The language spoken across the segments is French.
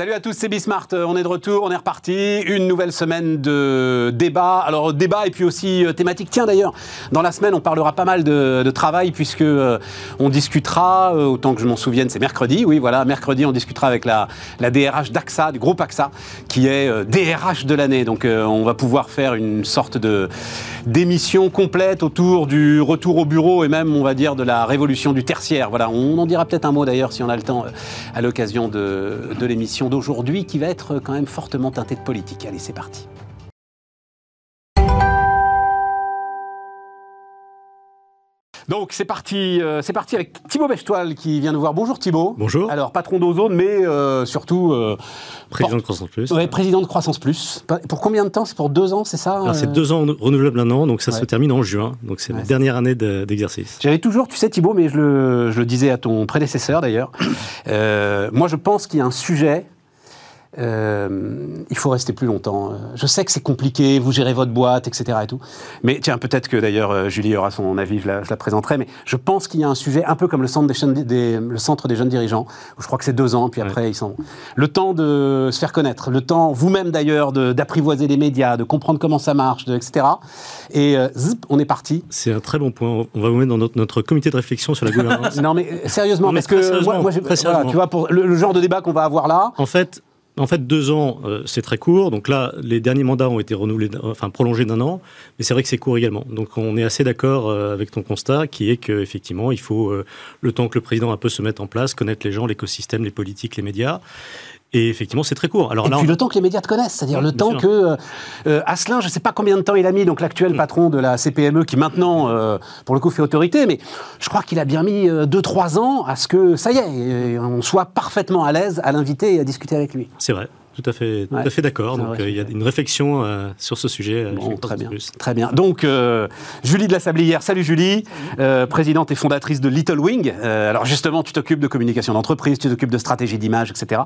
Salut à tous, c'est Bismart. On est de retour, on est reparti. Une nouvelle semaine de débat. Alors, débat et puis aussi euh, thématique. Tiens, d'ailleurs, dans la semaine, on parlera pas mal de, travail puisque euh, on discutera, euh, autant que je m'en souvienne, c'est mercredi. Oui, voilà, mercredi, on discutera avec la, DRH d'AXA, du groupe AXA, qui est DRH de l'année. Donc, on va pouvoir faire une sorte de d'émission complète autour du retour au bureau et même, on va dire, de la révolution du tertiaire. Voilà, on en dira peut-être un mot d'ailleurs si on a le temps à l'occasion de l'émission d'aujourd'hui qui va être quand même fortement teintée de politique. Allez, c'est parti. Donc c'est parti, euh, c'est parti avec Thibaut Bechtoile qui vient nous voir. Bonjour Thibaut. Bonjour. Alors patron d'Ozone, mais euh, surtout euh, président de Croissance Plus. Ouais, président de Croissance Plus. Pour combien de temps? C'est pour deux ans, c'est ça Alors c'est deux ans renouvelables un an, donc ça se termine en juin. Donc c'est la dernière année d'exercice. J'avais toujours, tu sais Thibaut, mais je le, je le disais à ton prédécesseur d'ailleurs. moi je pense qu'il y a un sujet euh, il faut rester plus longtemps. Je sais que c'est compliqué, vous gérez votre boîte, etc. Et tout. Mais tiens, peut-être que d'ailleurs euh, Julie aura son avis, je la, présenterai. Mais je pense qu'il y a un sujet un peu comme le centre des, jeunes, le centre des jeunes dirigeants, où je crois que c'est deux ans, puis après ils sont. Le temps de se faire connaître, le temps, vous-même d'ailleurs, d'apprivoiser les médias, de comprendre comment ça marche, etc. Et euh, on est parti. C'est un très bon point. On va vous mettre dans notre, comité de réflexion sur la gouvernance. non, mais sérieusement, parce que moi, tu vois, pour le genre de débat qu'on va avoir là. En fait, en fait, deux ans, euh, c'est très court. Donc là, les derniers mandats ont été renouvelés, enfin prolongés d'un an, mais c'est vrai que c'est court également. Donc on est assez d'accord euh, avec ton constat, qui est qu'effectivement, il faut euh, le temps que le président un peu se mette en place, connaître les gens, l'écosystème, les politiques, les médias. Et effectivement, c'est très court. Alors et puis le temps que les médias te connaissent, c'est-à-dire le temps que euh, euh, Asselin, je ne sais pas combien de temps il a mis, donc l'actuel mm. patron de la CPME, qui maintenant, euh, pour le coup, fait autorité, mais je crois qu'il a bien mis 2-3 ans à ce que, ça y est, on soit parfaitement à l'aise à l'inviter et à discuter avec lui. C'est vrai tout à fait, tout à fait d'accord. Donc il y a une réflexion sur ce sujet. très bien, très bien. Donc Julie de la Sablière, salut Julie, présidente et fondatrice de Little Wing. alors justement, tu t'occupes de communication d'entreprise, tu t'occupes de stratégie d'image, etc.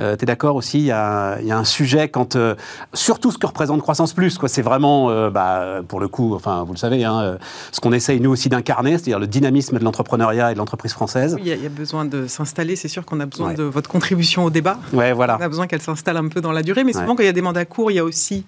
Euh, tu es d'accord aussi, il y, a, un sujet quand, euh, surtout ce que représente Croissance Plus, quoi. C'est vraiment, euh, bah, pour le coup, enfin, vous le savez, hein, ce qu'on essaye nous aussi d'incarner, c'est-à-dire le dynamisme de l'entrepreneuriat et de l'entreprise française. Oui, il y, a besoin de s'installer. C'est sûr qu'on a besoin de votre contribution au débat. Ouais, voilà. On a besoin qu'elle s'installe un peu dans la durée, mais souvent quand il y a des mandats courts, il y a aussi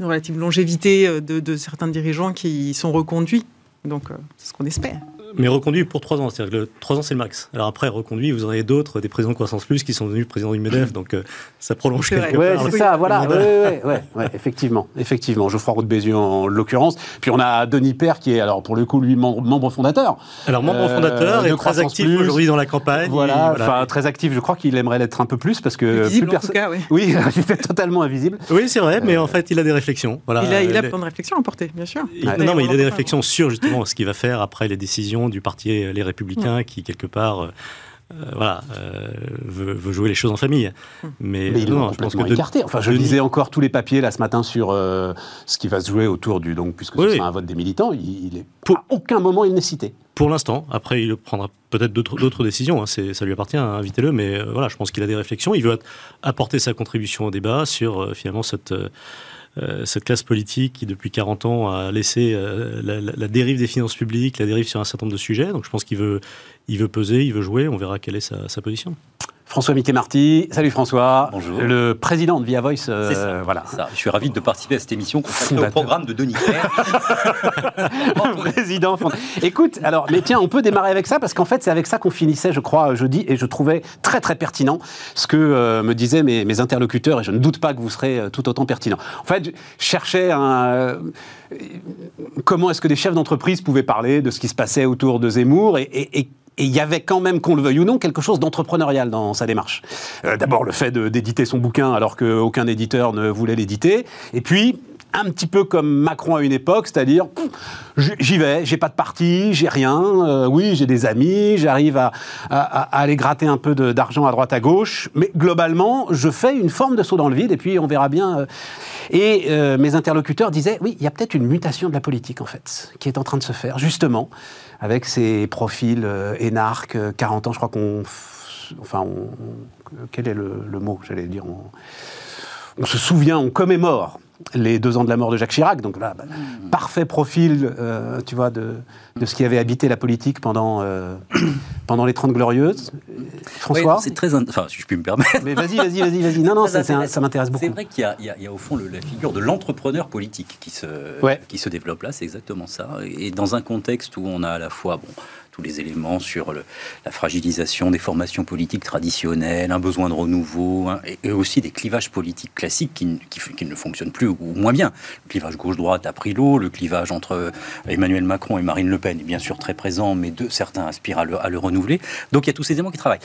une relative longévité de, de certains dirigeants qui sont reconduits. Donc, c'est ce qu'on espère mais reconduit pour trois ans. C'est-à-dire que trois ans, c'est le max. Alors après, reconduit, vous en avez d'autres, des présidents de Croissance Plus qui sont devenus présidents du MEDEF, donc euh, ça prolonge quelque ouais, c'est ça, voilà. Ouais, ouais, ouais, effectivement, effectivement. Geoffroy Roux de Bézieux en, l'occurrence. Puis on a Denis Père qui est, alors pour le coup, lui, membre, fondateur. Alors membre euh, fondateur et très actif aujourd'hui dans la campagne. Voilà, enfin très actif. Je crois qu'il aimerait l'être un peu plus parce que plus personne. Oui, oui il est totalement invisible. Oui, c'est vrai, mais en fait, il a des réflexions. Voilà. Il a, il a plein de réflexions à porter, bien sûr. non, mais il a des réflexions sur justement ce qu'il va faire après les décisions du parti les républicains qui, quelque part, euh, euh, voilà, euh, veut, jouer les choses en famille. Mais, non, je pense que écarté. Enfin, je lisais encore tous les papiers là ce matin sur ce qui va se jouer autour du donc puisque ce sera un vote des militants. Il, est pour à aucun moment il n'est cité. Pour l'instant, après il prendra peut-être d'autres décisions. Hein, ça lui appartient, hein, invitez-le. Mais voilà, je pense qu'il a des réflexions. Il veut apporter sa contribution au débat sur finalement cette euh, cette classe politique qui, depuis 40 ans, a laissé euh, la, dérive des finances publiques, la dérive sur un certain nombre de sujets. Donc je pense qu'il veut, il veut peser, il veut jouer. On verra quelle est sa position. François Mickey-Marty. Salut François. Bonjour. Le président de Via Voice. Euh, ça, voilà. Ça. Je suis ravi de participer à cette émission consacrée au programme de Denis président. Écoute, alors, mais tiens, on peut démarrer avec ça parce qu'en fait, c'est avec ça qu'on finissait, je crois, jeudi, et je trouvais très très pertinent ce que euh, me disaient mes, interlocuteurs, et je ne doute pas que vous serez euh, tout autant pertinent. En fait, je cherchais un comment est-ce que des chefs d'entreprise pouvaient parler de ce qui se passait autour de Zemmour et, et et il y avait quand même, qu'on le veuille ou non, quelque chose d'entrepreneurial dans sa démarche. Euh, d'abord, le fait d'éditer son bouquin alors qu'aucun éditeur ne voulait l'éditer. Et puis, un petit peu comme Macron à une époque, c'est-à-dire j'y vais, j'ai pas de parti, j'ai rien, euh, oui j'ai des amis, j'arrive à, aller gratter un peu d'argent à droite à gauche, mais globalement je fais une forme de saut dans le vide et puis on verra bien. Euh. Et mes interlocuteurs disaient oui il y a peut-être une mutation de la politique en fait qui est en train de se faire justement avec ces profils euh, énarques, 40 euh, ans, je crois qu'on. Enfin, quel est le, mot, j'allais dire on, se souvient, on commémore les deux ans de la mort de Jacques Chirac. Donc là, bah, parfait profil, euh, tu vois, de, de, ce qui avait habité la politique pendant, euh, pendant les Trente Glorieuses. François C'est très... Enfin, si je puis me permettre. Mais vas-y, vas-y, vas-y, vas-y. Non, non, ça, ça m'intéresse beaucoup. C'est vrai qu'il y, y, a au fond le, la figure de l'entrepreneur politique qui se, qui se développe là, c'est exactement ça. Et dans un contexte où on a à la fois... Bon, tous les éléments sur le, la fragilisation des formations politiques traditionnelles, un besoin de renouveau, hein, et, aussi des clivages politiques classiques qui, ne fonctionnent plus ou moins bien. Le clivage gauche-droite a pris l'eau, le clivage entre Emmanuel Macron et Marine Le Pen est bien sûr très présent, mais de, certains aspirent à le, à le renouveler. Donc il y a tous ces éléments qui travaillent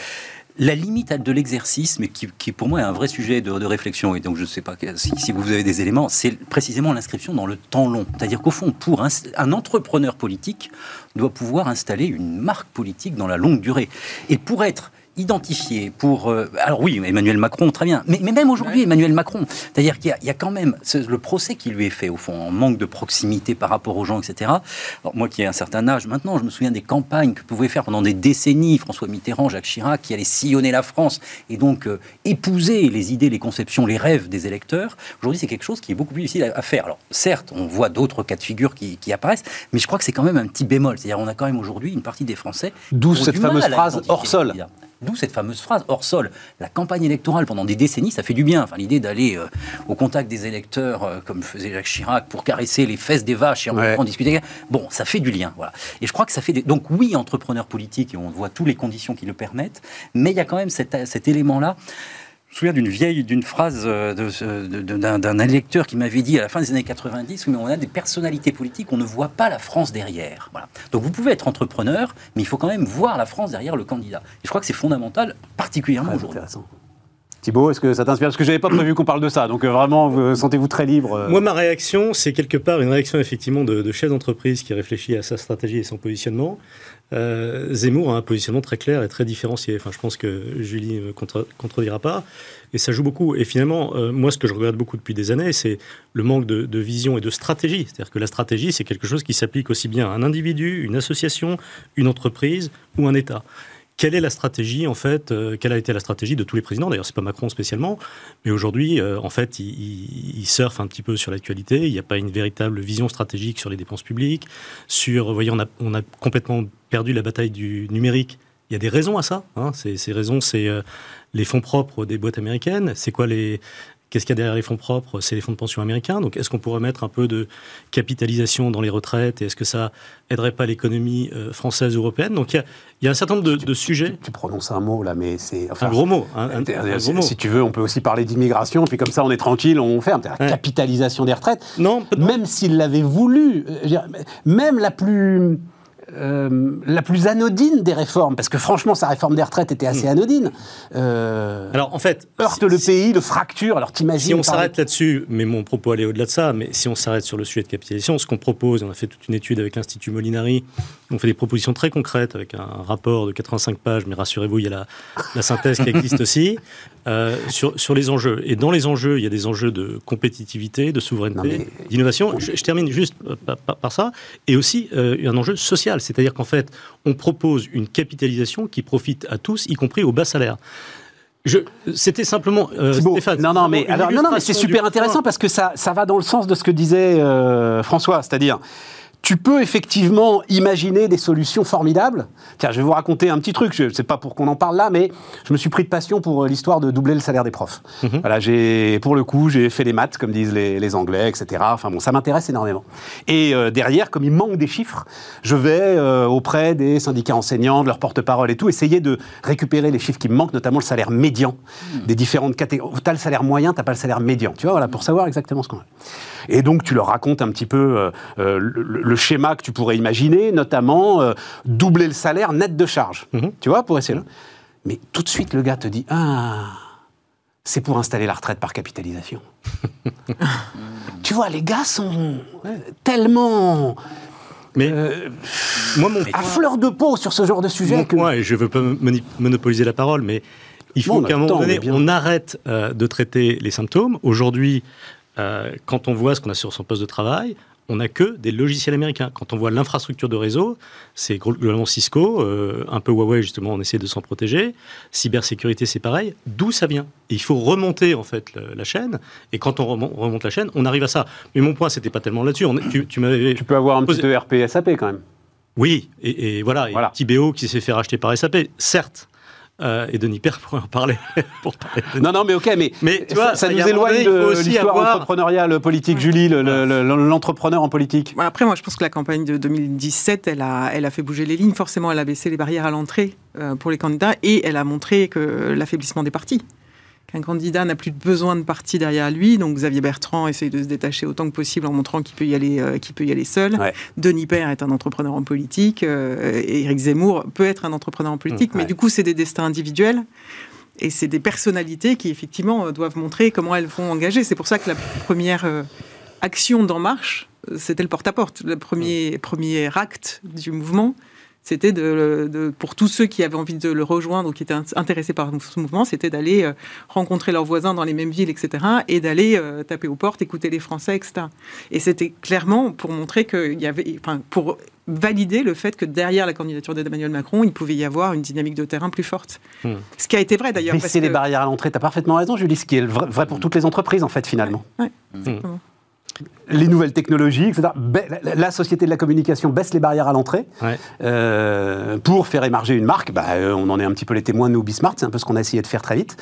la limite de l'exercice, mais qui, pour moi est un vrai sujet de, réflexion, et donc je ne sais pas si, si, vous avez des éléments, c'est précisément l'inscription dans le temps long. C'est-à-dire qu'au fond, pour un, un, entrepreneur politique, doit pouvoir installer une marque politique dans la longue durée. Et pour être identifié pour... Euh, alors oui, Emmanuel Macron, très bien. Mais, mais même aujourd'hui, Emmanuel Macron, c'est-à-dire qu'il y, a quand même le procès qui lui est fait, au fond, en manque de proximité par rapport aux gens, etc. Alors, moi qui ai un certain âge maintenant, je me souviens des campagnes que pouvaient faire pendant des décennies François Mitterrand, Jacques Chirac, qui allaient sillonner la France et donc euh, épouser les idées, les conceptions, les rêves des électeurs. Aujourd'hui, c'est quelque chose qui est beaucoup plus difficile à, faire. Alors certes, on voit d'autres cas de figure qui, qui, apparaissent, mais je crois que c'est quand même un petit bémol. C'est-à-dire on a quand même aujourd'hui une partie des Français... D'où cette fameuse phrase hors sol. D'où cette fameuse phrase hors sol. La campagne électorale pendant des décennies, ça fait du bien. Enfin, l'idée d'aller euh, au contact des électeurs, euh, comme faisait Jacques Chirac, pour caresser les fesses des vaches et en, discuter. Bon, ça fait du lien. Voilà. Et je crois que ça fait. Des... Donc oui, entrepreneur politique, et on voit toutes les conditions qui le permettent, mais il y a quand même cet élément-là me souviens d'une vieille, d'une phrase euh, d'un électeur qui m'avait dit à la fin des années 90, mais on a des personnalités politiques, on ne voit pas la France derrière. Voilà. Donc vous pouvez être entrepreneur, mais il faut quand même voir la France derrière le candidat. Et je crois que c'est fondamental, particulièrement aujourd'hui. Thibault, est-ce que ça t'inspire? Parce que je n'avais pas prévu qu'on parle de ça, donc euh, vraiment, sentez-vous très libre. Euh Moi, ma réaction, c'est quelque part une réaction effectivement de, de chef d'entreprise qui réfléchit à sa stratégie et son positionnement. Euh, Zemmour a un positionnement très clair et très différencié. Enfin, je pense que Julie ne contre, contredira pas. Et ça joue beaucoup. Et finalement, euh, moi, ce que je regarde beaucoup depuis des années, c'est le manque de, de, vision et de stratégie. C'est-à-dire que la stratégie, c'est quelque chose qui s'applique aussi bien à un individu, une association, une entreprise ou un État quelle est la stratégie en fait euh, Quelle a été la stratégie de tous les présidents D'ailleurs, c'est pas Macron spécialement, mais aujourd'hui, euh, en fait, il, il, surfe un petit peu sur l'actualité. Il n'y a pas une véritable vision stratégique sur les dépenses publiques. Sur, vous voyez, on a, on a complètement perdu la bataille du numérique. Il y a des raisons à ça. Hein. Ces, ces, raisons, c'est euh, les fonds propres des boîtes américaines. C'est quoi les, Qu'est-ce qu'il y a derrière les fonds propres? C'est les fonds de pension américains. Donc, est-ce qu'on pourrait mettre un peu de capitalisation dans les retraites? Et est-ce que ça aiderait pas l'économie euh, française ou européenne? Donc, il y, a, un certain nombre de, sujets. Tu, prononces un mot là, mais c'est un gros mot. Un, gros mot. Si tu veux, on peut aussi parler d'immigration. Puis comme ça, on est tranquille, on ferme. La capitalisation des retraites. Non, même s'il l'avait voulu, euh, même la plus euh, la plus anodine des réformes, parce que franchement, sa réforme des retraites était assez hmm. anodine. Euh, alors, en fait, heurte le pays, le fracture. Alors, t'imagines Si on s'arrête là-dessus, mais mon propos allait au-delà de ça, mais si on s'arrête sur le sujet de capitalisation, ce qu'on propose, on a fait toute une étude avec l'Institut Molinari, on fait des propositions très concrètes avec un rapport de 85 pages, mais rassurez-vous, il y a la, la synthèse qui existe aussi. Euh, sur, sur, les enjeux. Et dans les enjeux, il y a des enjeux de compétitivité, de souveraineté, d'innovation. Je, termine juste euh, par, ça. Et aussi euh, un enjeu social. C'est-à-dire qu'en fait, on propose une capitalisation qui profite à tous, y compris aux bas salaires. C'était simplement Stéphane. Non, non, mais, alors, non, non, mais c'est super intéressant parce que ça, ça va dans le sens de ce que disait François, c'est-à-dire tu peux effectivement imaginer des solutions formidables. Tiens, je vais vous raconter un petit truc, je sais pas pour qu'on en parle là, mais je me suis pris de passion pour euh, l'histoire de doubler le salaire des profs. Mhm. Voilà, j'ai, pour le coup, j'ai fait les maths, comme disent les, Anglais, etc. Enfin bon, ça m'intéresse énormément. Et euh, derrière, comme il manque des chiffres, je vais euh, auprès des syndicats enseignants, de leurs porte-parole et tout, essayer de récupérer les chiffres qui me manquent, notamment le salaire médian mhm. des différentes catégories. Tu as le salaire moyen, tu n'as pas le salaire médian. Tu vois, voilà, pour savoir exactement ce qu'on a. Et donc, tu leur racontes un petit peu le, le schéma que tu pourrais imaginer, notamment euh, doubler le salaire net de charge. Mhm. Tu vois, pour essayer. Mais tout de suite, le gars te dit Ah, c'est pour installer la retraite par capitalisation. tu vois, les gars sont tellement. Mais euh, moi, mon à fleur de peau sur ce genre de sujet. que... et je veux pas monopoliser la parole, mais il faut qu'à un moment donné, on arrête euh, de traiter les symptômes. Aujourd'hui, quand on voit ce qu'on a sur son poste de travail, on n'a que des logiciels américains. Quand on voit l'infrastructure de réseau, c'est globalement Cisco, euh, un peu Huawei justement, on essaie de s'en protéger. Cybersécurité, c'est pareil. D'où ça vient? Il faut remonter en fait la chaîne. Et quand on remonte la chaîne, on arrive à ça. Mais mon point, c'était pas tellement là-dessus. Tu, tu, tu, peux avoir un petit ERP SAP quand même. Oui, et, voilà, voilà. Et BO qui s'est fait racheter par SAP, certes. Euh, et Denis Père pourrait en parler. pour Non, non, mais ok, mais, mais tu vois, ça, nous éloigne de l'histoire entrepreneuriale politique. Julie, l'entrepreneur en politique. Après, moi, je pense que la campagne de 2017, elle a, elle a fait bouger les lignes. Forcément, elle a baissé les barrières à l'entrée euh, pour les candidats et elle a montré que l'affaiblissement des partis qu'un candidat n'a plus besoin de parti derrière lui. Donc Xavier Bertrand essaye de se détacher autant que possible en montrant qu'il peut y aller, euh, peut y aller seul. Denis Père est un entrepreneur en politique. Euh, et Éric Zemmour peut être un entrepreneur en politique, mais du coup, c'est des destins individuels. Et c'est des personnalités qui, effectivement, doivent montrer comment elles vont engager. C'est pour ça que la première euh, action d'En Marche, c'était le porte-à-porte. Le premier, premier acte du mouvement, c'était de, pour tous ceux qui avaient envie de le rejoindre ou qui étaient intéressés par ce mouvement, c'était d'aller euh, rencontrer leurs voisins dans les mêmes villes, etc., et d'aller euh, taper aux portes, écouter les Français, etc. Et c'était clairement pour montrer qu'il y avait, enfin, pour valider le fait que derrière la candidature d'Emmanuel Macron, il pouvait y avoir une dynamique de terrain plus forte. Hmm. Ce qui a été vrai d'ailleurs. Baisser les barrières à l'entrée, tu as parfaitement raison, Julie, ce qui est vrai, pour toutes les entreprises, en fait, finalement. Ouais, les nouvelles technologies, etc. La société de la communication baisse les barrières à l'entrée euh, pour faire émerger une marque. Bah, euh, on en est un petit peu les témoins, nous, Bismart, c'est un peu ce qu'on a essayé de faire très vite.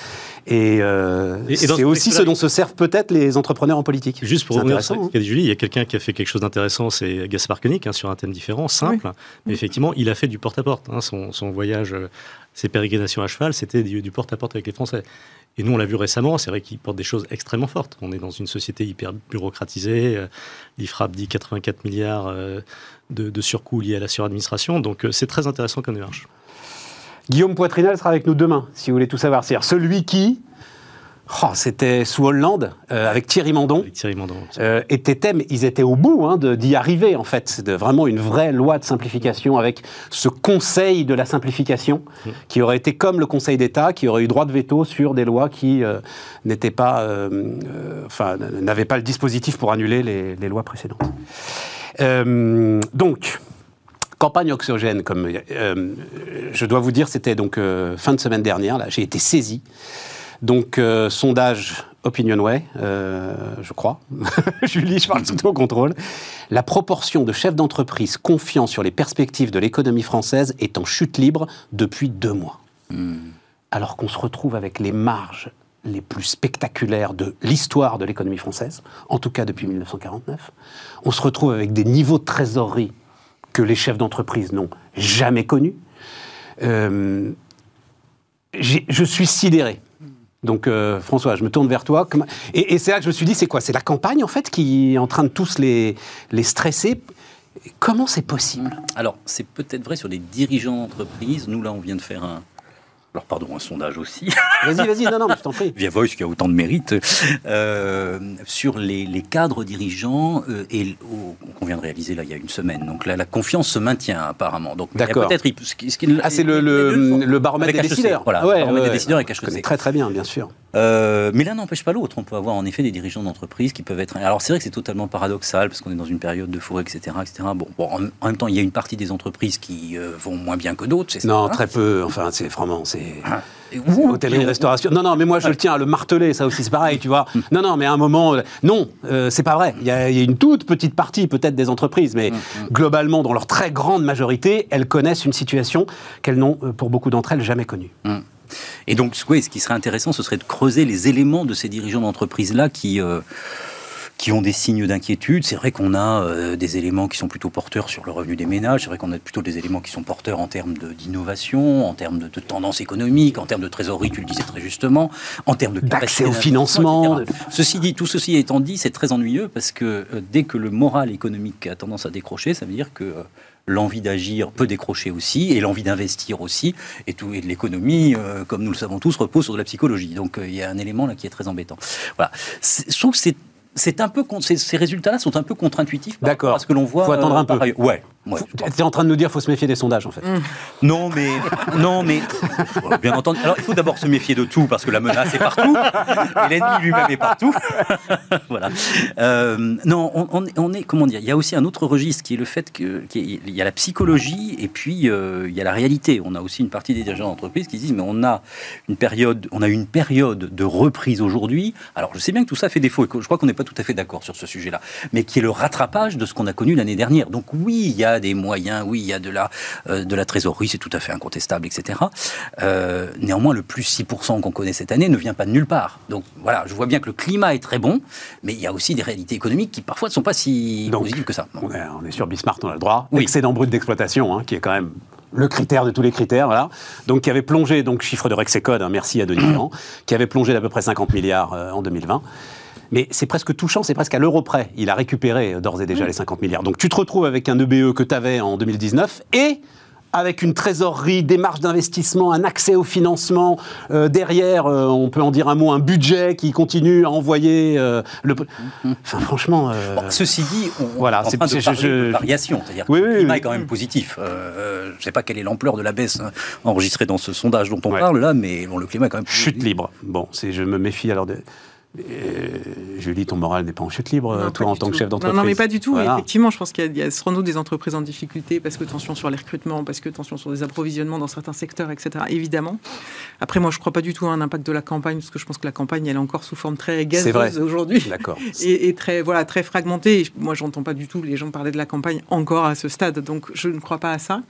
Et, euh, c'est aussi ce dont se servent peut-être les entrepreneurs en politique. Juste pour revenir sur ce qu'a dit Julie, il y a quelqu'un qui a fait quelque chose d'intéressant, c'est Gaspard Koenig, hein, sur un thème différent, simple. Mais effectivement, il a fait du porte-à-porte. Hein, son, voyage, ses pérégrinations à cheval, c'était du porte-à-porte avec les Français. Et nous, on l'a vu récemment, c'est vrai qu'il porte des choses extrêmement fortes. On est dans une société hyper bureaucratisée. Euh, L'IFRAP dit 84 milliards euh, de, de surcoûts liés à la suradministration. Donc, euh, c'est très intéressant comme démarche. Guillaume Poitrinal sera avec nous demain, si vous voulez tout savoir. C'est-à-dire celui qui Oh, c'était sous Hollande, euh, avec Thierry Mandon. Thierry Mandon. Euh, et Tétem, ils étaient au bout hein, d'y arriver, en fait. De vraiment une vraie loi de simplification avec ce conseil de la simplification, mm. qui aurait été comme le Conseil d'État, qui aurait eu droit de veto sur des lois qui euh, n'étaient pas. enfin, n'avaient pas le dispositif pour annuler les, les lois précédentes. donc. Campagne oxygène, comme je dois vous dire, c'était donc fin de semaine dernière. Là, j'ai été saisi donc, euh, sondage Opinionway, euh, je crois. Julie, je parle sous ton contrôle. La proportion de chefs d'entreprise confiants sur les perspectives de l'économie française est en chute libre depuis deux mois. Hmm. Alors qu'on se retrouve avec les marges les plus spectaculaires de l'histoire de l'économie française, en tout cas depuis 1949. On se retrouve avec des niveaux de trésorerie que les chefs d'entreprise n'ont jamais connus. Euh, je suis sidéré donc euh, François, je me tourne vers toi. Et, c'est là que je me suis dit, c'est quoi? C'est la campagne en fait qui est en train de tous les, les stresser. Comment c'est possible? Alors, c'est peut-être vrai sur les dirigeants d'entreprise. Nous, là, on vient de faire un, alors pardon, un sondage aussi. Vas-y, vas-y, non, non, je t'en prie. Via Voice, qui a autant de mérite, euh, sur les, cadres dirigeants euh, et qu'on vient de réaliser là il y a une semaine. Donc là, la confiance se maintient apparemment. Donc d'accord. Peut-être ce ah, c'est le, le, baromètre des décideurs. Voilà, le baromètre des décideurs avec HEC. Très très bien, bien sûr. Euh, mais l'un n'empêche pas l'autre. On peut avoir en effet des dirigeants d'entreprise qui peuvent être. Alors c'est vrai que c'est totalement paradoxal parce qu'on est dans une période de fourrée, etc., etc. Bon, bon, en, même temps, il y a une partie des entreprises qui vont moins bien que d'autres. Non, très peu. Enfin, c'est vraiment c'est. Ah. Hôtellerie, restauration. Non, non, mais moi je le tiens à le marteler, ça aussi c'est pareil, tu vois. Non, non, mais à un moment, non, euh, c'est pas vrai. Il y, a, une toute petite partie peut-être des entreprises, mais mm, mm. globalement, dans leur très grande majorité, elles connaissent une situation qu'elles n'ont, euh, pour beaucoup d'entre elles, jamais connue. Mm. Et donc, ce qui serait intéressant, ce serait de creuser les éléments de ces dirigeants d'entreprise-là qui... Euh, qui ont des signes d'inquiétude. C'est vrai qu'on a euh, des éléments qui sont plutôt porteurs sur le revenu des ménages. C'est vrai qu'on a plutôt des éléments qui sont porteurs en termes d'innovation, en termes de, tendance économique, en termes de trésorerie, tu le disais très justement, en termes de d'accès au financement. Ceci dit, tout ceci étant dit, c'est très ennuyeux parce que euh, dès que le moral économique a tendance à décrocher, ça veut dire que euh, l'envie d'agir peut décrocher aussi, et l'envie d'investir aussi, et, tout, et de l'économie, comme nous le savons tous, repose sur de la psychologie. Donc il y a un élément là qui est très embêtant. Voilà. Je trouve que c'est c'est un peu ces, résultats-là sont un peu contre-intuitifs D'accord. Parce que l'on voit. Faut attendre un peu. ouais. Tu es en train de nous dire qu'il faut se méfier des sondages, en fait. Mmh. Non, mais. Non, mais. Bien entendu. Alors, il faut d'abord se méfier de tout, parce que la menace est partout. et l'ennemi lui-même est partout. voilà. Euh, non, on, est. Comment dire Il y a aussi un autre registre qui est le fait qu'il y a la psychologie et puis euh, il y a la réalité. On a aussi une partie des dirigeants d'entreprise qui disent mais on a une période, on a une période de reprise aujourd'hui. Alors, je sais bien que tout ça fait défaut et que je crois qu'on n'est pas tout à fait d'accord sur ce sujet-là, mais qui est le rattrapage de ce qu'on a connu l'année dernière. Donc, oui, il y a des moyens, oui, il y a de la, euh, de la trésorerie, c'est tout à fait incontestable, etc. Euh, néanmoins, le plus 6% qu'on connaît cette année ne vient pas de nulle part. Donc voilà, je vois bien que le climat est très bon, mais il y a aussi des réalités économiques qui parfois ne sont pas si positives que ça. On, est, sur Bismarck, on a le droit. Oui. Excédent brut d'exploitation, hein, qui est quand même le critère de tous les critères, voilà. Donc, qui avait plongé, donc chiffre de Rexecode, hein, merci à Denis Ferrand, qui avait plongé d'à peu près 50 milliards euh, en 2020. Mais c'est presque touchant, c'est presque à l'euro près. Il a récupéré d'ores et déjà les 50 milliards. Donc tu te retrouves avec un EBE que tu avais en 2019 et avec une trésorerie, des marges d'investissement, un accès au financement. Euh, derrière, euh, on peut en dire un mot, un budget qui continue à envoyer euh, le. Enfin, franchement. ceci dit, on, voilà, c'est de je, variation, c'est-à-dire que le climat est quand même positif. je ne sais pas quelle est l'ampleur de la baisse hein, enregistrée dans ce sondage dont on parle là, mais bon, le climat est quand même. Chute libre. Bon, je me méfie alors de. Julie, ton moral n'est pas en chute libre, toi, en tant que chef d'entreprise. Non, mais pas du tout. Effectivement, je pense qu'il y a, sans doute des entreprises en difficulté parce que tension sur les recrutements, parce que tension sur les approvisionnements dans certains secteurs, etc. Évidemment. Après, moi, je ne crois pas du tout à un impact de la campagne parce que je pense que la campagne, elle est encore sous forme très gazeuse aujourd'hui. D'accord. Et, très, voilà, très fragmentée. moi, j'entends pas du tout les gens parler de la campagne encore à ce stade. Donc, je ne crois pas à ça.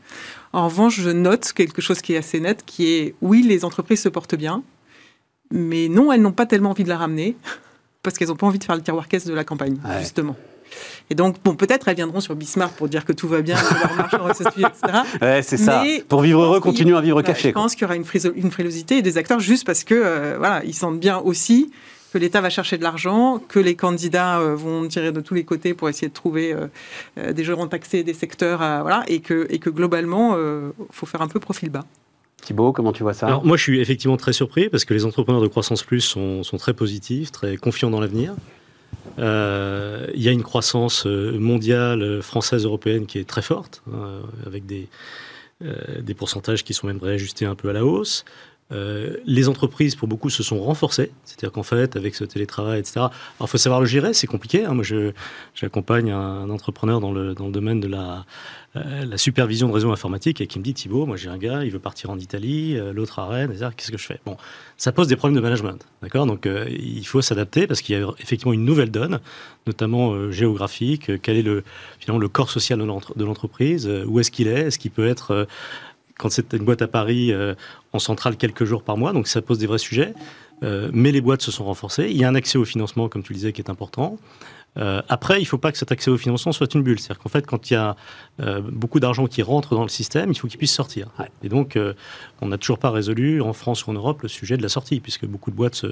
En revanche, je note quelque chose qui est assez net, qui est oui, les entreprises se portent bien. Mais non, elles n'ont pas tellement envie de la ramener, parce qu'elles n'ont pas envie de faire le tiroir caisse de la campagne, justement. Et donc, bon, peut-être elles viendront sur Bismarck pour dire que tout va bien, que leur marche etc. Ouais, c'est ça. Pour vivre heureux, continuer à vivre caché. Je pense qu'il y aura une, une frilosité des acteurs juste parce que, euh, voilà, ils sentent bien aussi que l'État va chercher de l'argent, que les candidats euh, vont tirer de tous les côtés pour essayer de trouver euh, des gérants taxés, des secteurs, voilà, et que, et que globalement, il faut faire un peu profil bas. Thibault, comment tu vois ça Alors, Moi, je suis effectivement très surpris parce que les entrepreneurs de croissance plus sont, très positifs, très confiants dans l'avenir. Euh, il y a une croissance euh, mondiale, euh, française, européenne qui est très forte, avec des, des pourcentages qui sont même réajustés un peu à la hausse. Euh, les entreprises, pour beaucoup, se sont renforcées. C'est-à-dire qu'en fait, avec ce télétravail, etc. Alors, il faut savoir le gérer, c'est compliqué. Hein. Moi, j'accompagne un entrepreneur dans le, domaine de la, euh, supervision de réseau informatique et qui me dit Thibault, moi j'ai un gars, il veut partir en Italie, euh, l'autre à Rennes, qu'est-ce que je fais? Bon, ça pose des problèmes de management, d'accord? Donc il faut s'adapter parce qu'il y a effectivement une nouvelle donne, notamment géographique. quel est le, finalement, le corps social de l'entreprise? Où est-ce qu'il est? Est-ce qu'il peut être quand c'est une boîte à Paris euh, en centrale quelques jours par mois, donc ça pose des vrais sujets. Euh, mais les boîtes se sont renforcées. Il y a un accès au financement, comme tu le disais, qui est important. Euh, après, il ne faut pas que cet accès au financement soit une bulle. C'est-à-dire qu'en fait, quand il y a beaucoup d'argent qui rentre dans le système, il faut qu'il puisse sortir. Et donc, on n'a toujours pas résolu, en France ou en Europe, le sujet de la sortie, puisque beaucoup de boîtes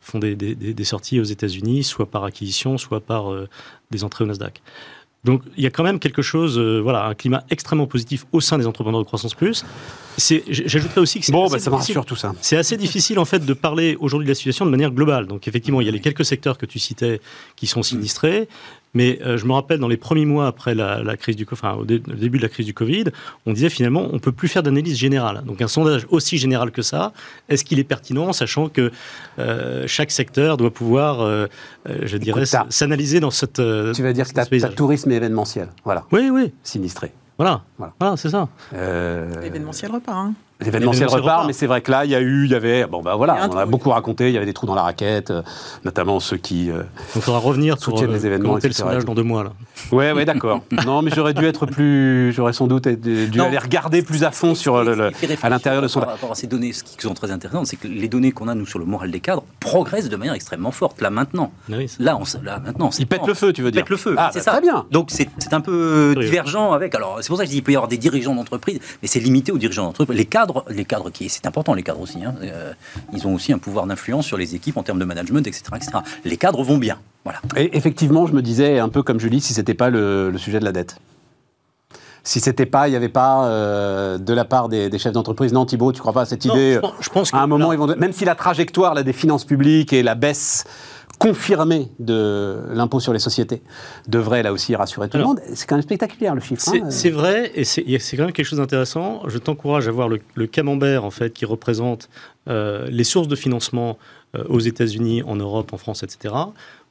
font des, des sorties aux États-Unis, soit par acquisition, soit par des entrées au Nasdaq. Donc il y a quand même quelque chose, euh, voilà, un climat extrêmement positif au sein des entrepreneurs de croissance plus. J'ajouterais aussi que c'est bon, bah, ça rassure tout ça. C'est assez difficile en fait de parler aujourd'hui de la situation de manière globale. Donc effectivement, il y a les quelques secteurs que tu citais qui sont sinistrés, mais euh, je me rappelle dans les premiers mois après la, crise du, enfin au, début de la crise du Covid, on disait finalement on peut plus faire d'analyse générale. Donc un sondage aussi général que ça, est-ce qu'il est pertinent, sachant que euh, chaque secteur doit pouvoir, euh, je dirais, s'analyser dans cette. tu vas dire que tu as, tourisme et événementiel, voilà. Oui, oui. Sinistré. Voilà, voilà, c'est ça. L'événementiel repart. Hein. L'événementiel repart, mais c'est vrai que là, il y a eu, il y avait, bon ben voilà, on a beaucoup raconté, il y avait des trous dans la raquette, euh, notamment ceux qui. Euh, il faudra revenir sur les événements. le sondage dans deux mois là. Ouais, ouais, d'accord. non, mais j'aurais dû être plus, j'aurais sans doute dû aller regarder plus à fond sur le, à l'intérieur de son. Par rapport à ces données, ce qui sont très intéressantes, c'est que les données qu'on a nous sur le moral des cadres progressent de manière extrêmement forte. Là maintenant, ah là, on, là maintenant, ils pètent le feu, tu veux dire Ils pètent le feu, ah, c'est bah, ça. Très bien. Donc c'est un peu divergent avec. Alors c'est pour ça que je dis qu'il peut y avoir des dirigeants d'entreprise, mais c'est limité aux dirigeants d'entreprise. Les cadres, les cadres qui c'est important les cadres aussi. Hein. Euh, ils ont aussi un pouvoir d'influence sur les équipes en termes de management, etc., etc. Les cadres vont bien. Voilà. Et effectivement, je me disais un peu comme Julie, si c'était pas le, sujet de la dette. Si c'était pas, il n'y avait pas euh, de la part des, chefs d'entreprise. Non, Thibault, tu crois pas à cette idée je pense, À un moment, même si la trajectoire là, des finances publiques et la baisse confirmé de l'impôt sur les sociétés devrait là aussi rassurer tout le monde. C'est quand même spectaculaire le chiffre. Hein. C'est vrai, et c'est quand même quelque chose d'intéressant. Je t'encourage à voir le, camembert en fait qui représente euh, les sources de financement euh, aux États-Unis, en Europe, en France, etc.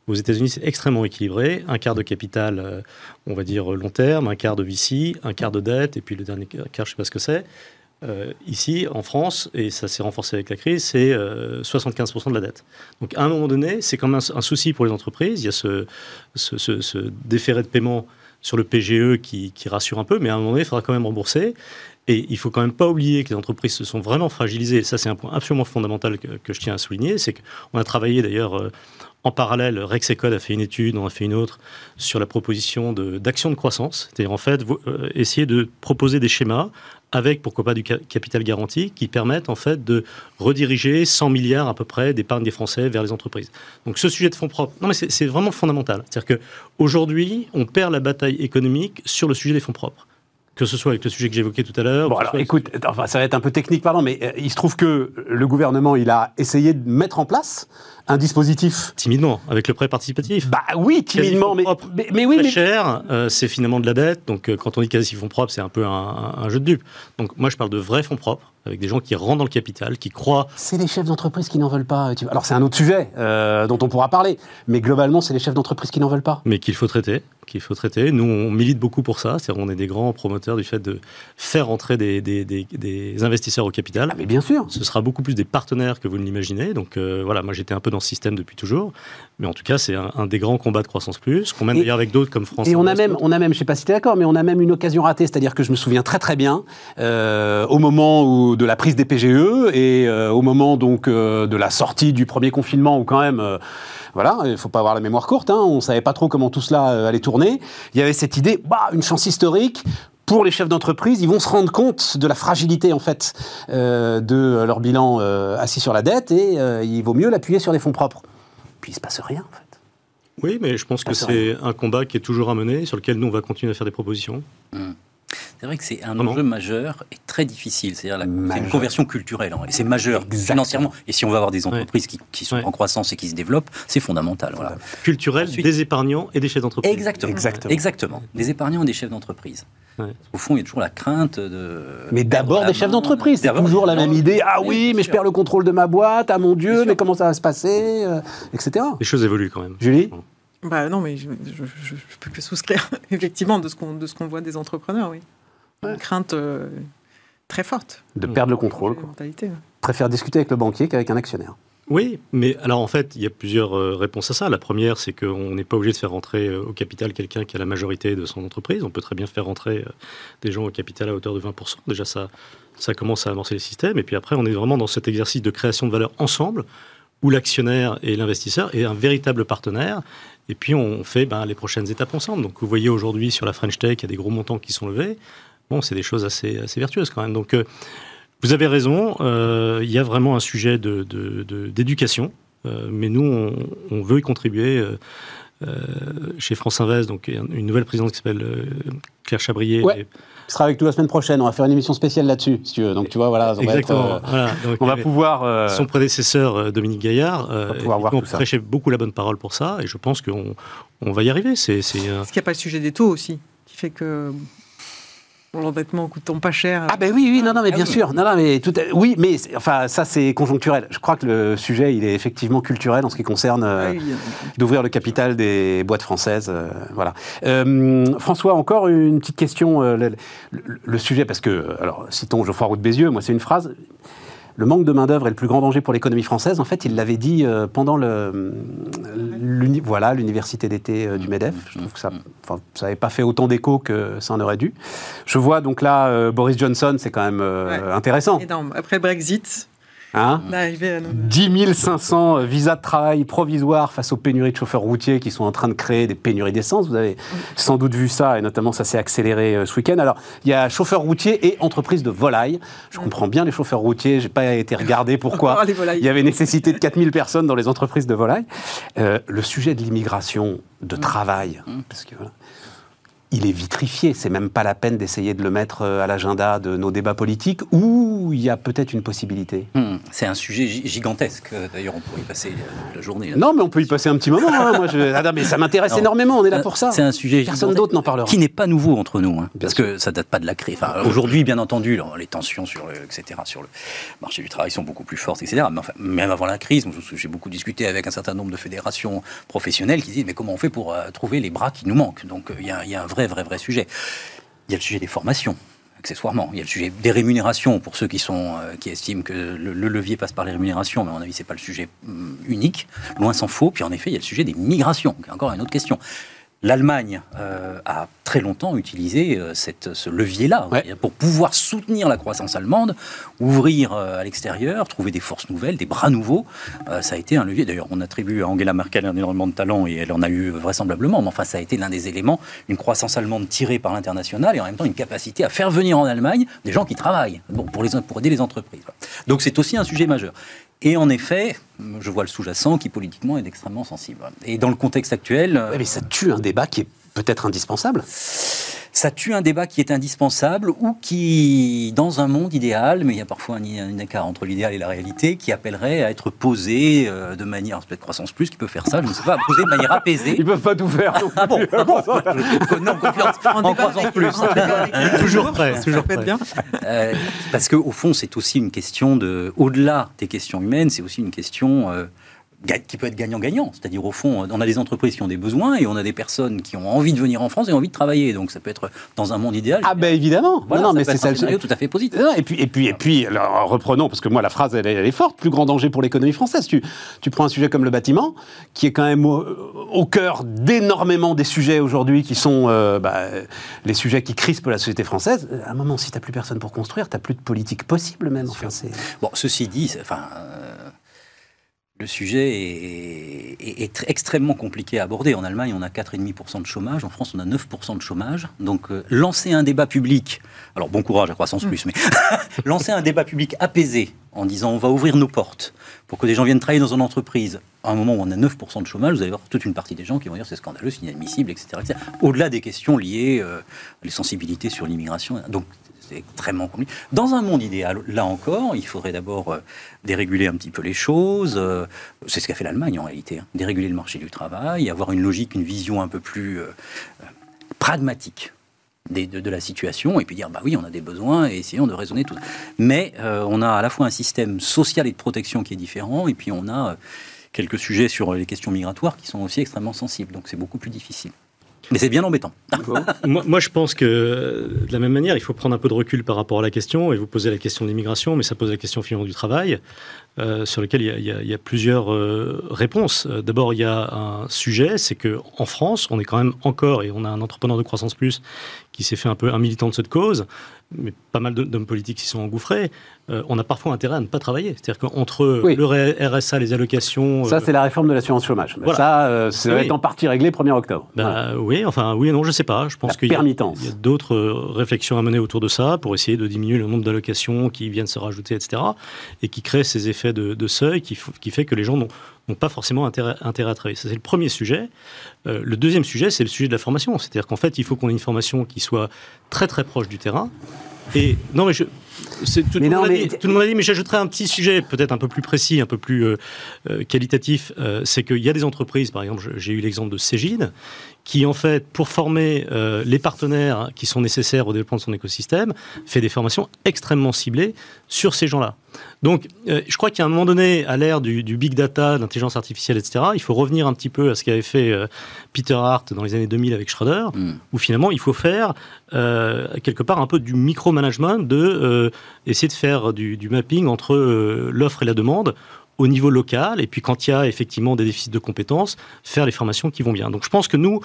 Aux États-Unis, c'est extrêmement équilibré. Un quart de capital, euh, on va dire long terme, un quart de VC, un quart de dette, et puis le dernier quart, je ne sais pas ce que c'est. Euh, ici, en France, et ça s'est renforcé avec la crise, c'est 75% de la dette. Donc à un moment donné, c'est quand même un, souci pour les entreprises. Il y a ce, déféré de paiement sur le PGE qui, rassure un peu, mais à un moment donné, il faudra quand même rembourser. Et il faut quand même pas oublier que les entreprises se sont vraiment fragilisées. Ça, c'est un point absolument fondamental que, je tiens à souligner. C'est qu'on a travaillé d'ailleurs euh, en parallèle. Rex Code a fait une étude, on a fait une autre sur la proposition d'action de, croissance. C'est-à-dire en fait euh, essayer de proposer des schémas avec pourquoi pas du capital garanti qui permettent en fait de rediriger 100 milliards à peu près d'épargne des Français vers les entreprises. Donc ce sujet de fonds propres, non mais c'est vraiment fondamental. C'est-à-dire qu'aujourd'hui, on perd la bataille économique sur le sujet des fonds propres que ce soit avec le sujet que j'évoquais tout à l'heure. Bon, alors écoute, enfin, ça va être un peu technique, pardon, mais euh, il se trouve que le gouvernement, il a essayé de mettre en place un dispositif. Timidement, avec le prêt participatif. Bah oui, timidement, mais, mais, oui. Très cher, euh, c'est finalement de la dette. Donc euh, quand on dit quasi fonds propres, c'est un peu un, jeu de dupes. Donc moi, je parle de vrais fonds propres, avec des gens qui rentrent dans le capital, qui croient. C'est les chefs d'entreprise qui n'en veulent pas. Alors c'est un autre sujet dont on pourra parler, mais globalement, c'est les chefs d'entreprise qui n'en veulent pas. Mais qu'il faut traiter qu'il faut traiter. Nous, on milite beaucoup pour ça. C'est-à-dire, on est des grands promoteurs du fait de faire entrer des, des, investisseurs au capital. Ah, mais bien sûr. Ce sera beaucoup plus des partenaires que vous ne l'imaginez. Donc euh, voilà, moi j'étais un peu dans ce système depuis toujours. Mais en tout cas, c'est un, des grands combats de croissance plus, qu'on mène d'ailleurs avec d'autres comme France. Et on a même, on a même, je sais pas si tu es d'accord, mais on a même une occasion ratée. C'est-à-dire que je me souviens très très bien euh, au moment où, de la prise des PGE et euh, au moment donc de la sortie du premier confinement où quand même voilà, il ne faut pas avoir la mémoire courte, hein, on ne savait pas trop comment tout cela euh, allait tourner. Il y avait cette idée, bah, une chance historique, pour les chefs d'entreprise, ils vont se rendre compte de la fragilité en fait euh, de leur bilan euh, assis sur la dette et il vaut mieux l'appuyer sur des fonds propres. Puis il se passe rien en fait. Oui, mais je pense que c'est un combat qui est toujours à mener, sur lequel nous on va continuer à faire des propositions. Mmh. C'est vrai que c'est un enjeu majeur et très difficile. C'est-à-dire une conversion culturelle. Hein, et c'est majeur financièrement. Et si on va avoir des entreprises qui, sont en croissance et qui se développent, c'est fondamental. Voilà. Culturel, des épargnants et des chefs d'entreprise. Exactement. Exactement. Des épargnants et des chefs d'entreprise. Au fond, il y a toujours la crainte de. Mais d'abord des chefs d'entreprise. C'est toujours la même idée. Ah oui, mais je perds le contrôle de ma boîte. Ah mon Dieu, mais comment ça va se passer euh, Etc. Les choses évoluent quand même. Julie? Bah non, mais je, peux que souscrire effectivement de ce qu'on de ce qu'on voit des entrepreneurs, oui. Une crainte euh, très forte. De perdre le contrôle. Préfère discuter avec le banquier qu'avec un actionnaire. Oui, mais alors en fait, il y a plusieurs euh, réponses à ça. La première, c'est qu'on n'est pas obligé de faire rentrer euh, au capital quelqu'un qui a la majorité de son entreprise. On peut très bien faire rentrer des gens au capital à hauteur de 20%. Déjà, ça, ça commence à amorcer le système. Et puis après, on est vraiment dans cet exercice de création de valeur ensemble, où l'actionnaire et l'investisseur est un véritable partenaire. Et puis, on fait ben, les prochaines étapes ensemble. Donc, vous voyez aujourd'hui sur la French Tech, il y a des gros montants qui sont levés bon, c'est des choses assez, assez vertueuses quand même. Donc, euh, vous avez raison, euh, il y a vraiment un sujet d'éducation, de, euh, mais nous, on, veut y contribuer. chez France Invest, donc une nouvelle présidente qui s'appelle Claire Chabrier. Ouais. Qui sera avec nous la semaine prochaine. On va faire une émission spéciale là-dessus, si tu veux. Donc tu vois, voilà, on Exactement. Va, on va pouvoir. Son prédécesseur Dominique Gaillard, on va pouvoir voir prêchait beaucoup la bonne parole pour ça, et je pense qu'on on va y arriver. C'est. Est-ce qu'il n'y a pas le sujet des taux aussi, qui fait que L'endettement coûtant pas cher. Ah ben oui, oui, non, non, mais ah bien sûr, non, non, mais tout, oui, mais enfin ça c'est conjoncturel. Je crois que le sujet il est effectivement culturel en ce qui concerne euh, d'ouvrir le capital des boîtes françaises, euh, voilà. Euh, François, encore une petite question, le, le, sujet parce que alors citons Geoffroy Roux de Bézieux, moi c'est une phrase le manque de main-d'œuvre est le plus grand danger pour l'économie française. En fait, il l'avait dit euh, pendant le, voilà, l'université d'été euh, du MEDEF. Je trouve que ça n'avait pas fait autant d'écho que ça en aurait dû. Je vois donc là, euh, Boris Johnson, c'est quand même intéressant. Après le Brexit, Hein 10 500 visas de travail provisoires face aux pénuries de chauffeurs routiers qui sont en train de créer des pénuries d'essence. Vous avez sans doute vu ça, et notamment ça s'est accéléré euh, ce week-end. Alors, il y a chauffeurs routiers et entreprises de volailles. Je comprends bien les chauffeurs routiers, j'ai pas été regardé pourquoi il y avait nécessité de 4000 personnes dans les entreprises de volailles. Euh, le sujet de l'immigration de travail, mmh. parce que il est vitrifié. C'est même pas la peine d'essayer de le mettre euh, à l'agenda de nos débats politiques, où il y a peut-être une possibilité. Hmm, c'est un sujet gigantesque. D'ailleurs, on pourrait y passer la journée. Non, mais on peut y passer un petit moment. Hein. Moi, je... ah, mais ça m'intéresse énormément. On est là pour ça. C'est un sujet personne d'autre n'en parlera. Qui n'est pas nouveau entre nous, hein, parce que ça date pas de la crise. Enfin, aujourd'hui, bien entendu, les tensions sur le, etc., sur le marché du travail sont beaucoup plus fortes, etc. Mais enfin, même avant la crise, j'ai beaucoup discuté avec un certain nombre de fédérations professionnelles qui disent mais comment on fait pour euh, trouver les bras qui nous manquent? Donc, euh, il y, y a un vrai vrai, vrai, sujet. Il y a le sujet des formations accessoirement. Il y a le sujet des rémunérations pour ceux qui sont euh, qui estiment que le, levier passe par les rémunérations, mais à mon avis c'est pas le sujet mm, unique, loin s'en faut. Puis en effet il y a le sujet des migrations, qui est encore une autre question. L'Allemagne euh, a très longtemps utilisé euh, cette, ce levier-là pour pouvoir soutenir la croissance allemande, ouvrir euh, à l'extérieur, trouver des forces nouvelles, des bras nouveaux. ça a été un levier. D'ailleurs, on attribue à Angela Merkel un énormément de talent et elle en a eu vraisemblablement. Mais enfin, ça a été l'un des éléments, une croissance allemande tirée par l'international et en même temps une capacité à faire venir en Allemagne des gens qui travaillent bon, pour, les, pour aider les entreprises. Donc c'est aussi un sujet majeur. Et en effet, je vois le sous-jacent qui politiquement est extrêmement sensible. Et dans le contexte actuel... mais ça tue un débat qui est peut-être indispensable ça tue un débat qui est indispensable ou qui, dans un monde idéal, mais il y a parfois un, écart entre l'idéal et la réalité, qui appellerait à être posé euh, de manière, peut-être croissance plus, qui peut faire ça, je ne sais pas, posé de manière apaisée. Ils peuvent pas tout faire. ah bon, ah bon Non, confiance en, croissance plus. toujours prêt, toujours prêt. Bien. Euh, parce qu'au fond, c'est aussi une question de, au-delà des questions humaines, c'est aussi une question euh, qui peut être gagnant-gagnant. C'est-à-dire, au fond, on a des entreprises qui ont des besoins et on a des personnes qui ont envie de venir en France et envie de travailler. Donc, ça peut être dans un monde idéal. Ah, ben évidemment. non, mais c'est ça. scénario tout à fait positif. et puis, et puis, et puis alors, reprenons, parce que moi, la phrase, elle, est forte. Plus grand danger pour l'économie française. Tu, tu prends un sujet comme le bâtiment, qui est quand même au, cœur d'énormément des sujets aujourd'hui qui sont euh, bah, les sujets qui crispent la société française. À un moment, si tu n'as plus personne pour construire, tu n'as plus de politique possible, même. Enfin, bon, ceci dit, enfin le sujet est, extrêmement compliqué à aborder. En Allemagne, on a 4,5% de chômage. En France, on a 9% de chômage. Donc, euh, lancer un débat public, alors bon courage à Croissance Plus, mais lancer un débat public apaisé en disant on va ouvrir nos portes pour que des gens viennent travailler dans une entreprise à un moment où on a 9% de chômage, vous allez voir toute une partie des gens qui vont dire c'est scandaleux, c'est inadmissible, etc. Au-delà des questions liées euh, les sensibilités sur l'immigration. Donc, c'est extrêmement compliqué. Dans un monde idéal, là encore, il faudrait d'abord euh, déréguler un petit peu les choses. Euh, c'est ce qu'a fait l'Allemagne en réalité. Hein. Déréguler le marché du travail, avoir une logique, une vision un peu plus euh, pragmatique de, la situation et puis dire bah oui on a des besoins et essayons de raisonner tout. Mais on a à la fois un système social et de protection qui est différent et puis on a quelques sujets sur les questions migratoires qui sont aussi extrêmement sensibles donc c'est beaucoup plus difficile. Mais c'est bien embêtant. moi, je pense que, de la même manière, il faut prendre un peu de recul par rapport à la question et vous poser la question de l'immigration, mais ça pose la question finalement du travail, euh, sur lequel il y a, plusieurs euh, réponses. D'abord, il y a un sujet, c'est qu'en France, on est quand même encore, et on a un entrepreneur de croissance plus qui s'est fait un peu un militant de cette cause, mais pas mal d'hommes politiques s'y sont engouffrés, euh, on a parfois intérêt à ne pas travailler. C'est-à-dire qu'entre le RSA, les allocations... Ça, c'est la réforme de l'assurance chômage. Ça, ça va être en partie réglé 1er octobre. Bah, oui, enfin, oui et non, je ne sais pas. Je pense qu'il y a, a d'autres réflexions à mener autour de ça pour essayer de diminuer le nombre d'allocations qui viennent se rajouter, etc. Et qui créent ces effets de, seuil qui, qui fait que les gens n'ont pas forcément intérêt, intérêt, à travailler. Ça, c'est le premier sujet. Euh, le deuxième sujet, c'est le sujet de la formation. C'est-à-dire qu'en fait, il faut qu'on ait une formation qui soit très très proche du terrain. Et non, mais je, tout, tout, le monde a dit, mais j'ajouterais un petit sujet, peut-être un peu plus précis, un peu plus euh, euh, qualitatif. c'est qu'il y a des entreprises, par exemple, j'ai eu l'exemple de Cégide, qui en fait, pour former euh, les partenaires qui sont nécessaires au développement de son écosystème, fait des formations extrêmement ciblées sur ces gens-là. Donc, euh, je crois qu'à un moment donné, à l'ère du, big data, d'intelligence artificielle, etc., il faut revenir un petit peu à ce qu'avait fait euh, Peter Hart dans les années 2000 avec Schroeder, mm. où finalement, il faut faire quelque part un peu du micromanagement, de essayer de faire du, du mapping entre l'offre et la demande au niveau local, et puis quand il y a effectivement des déficits de compétences, faire les formations qui vont bien. Donc je pense que nous,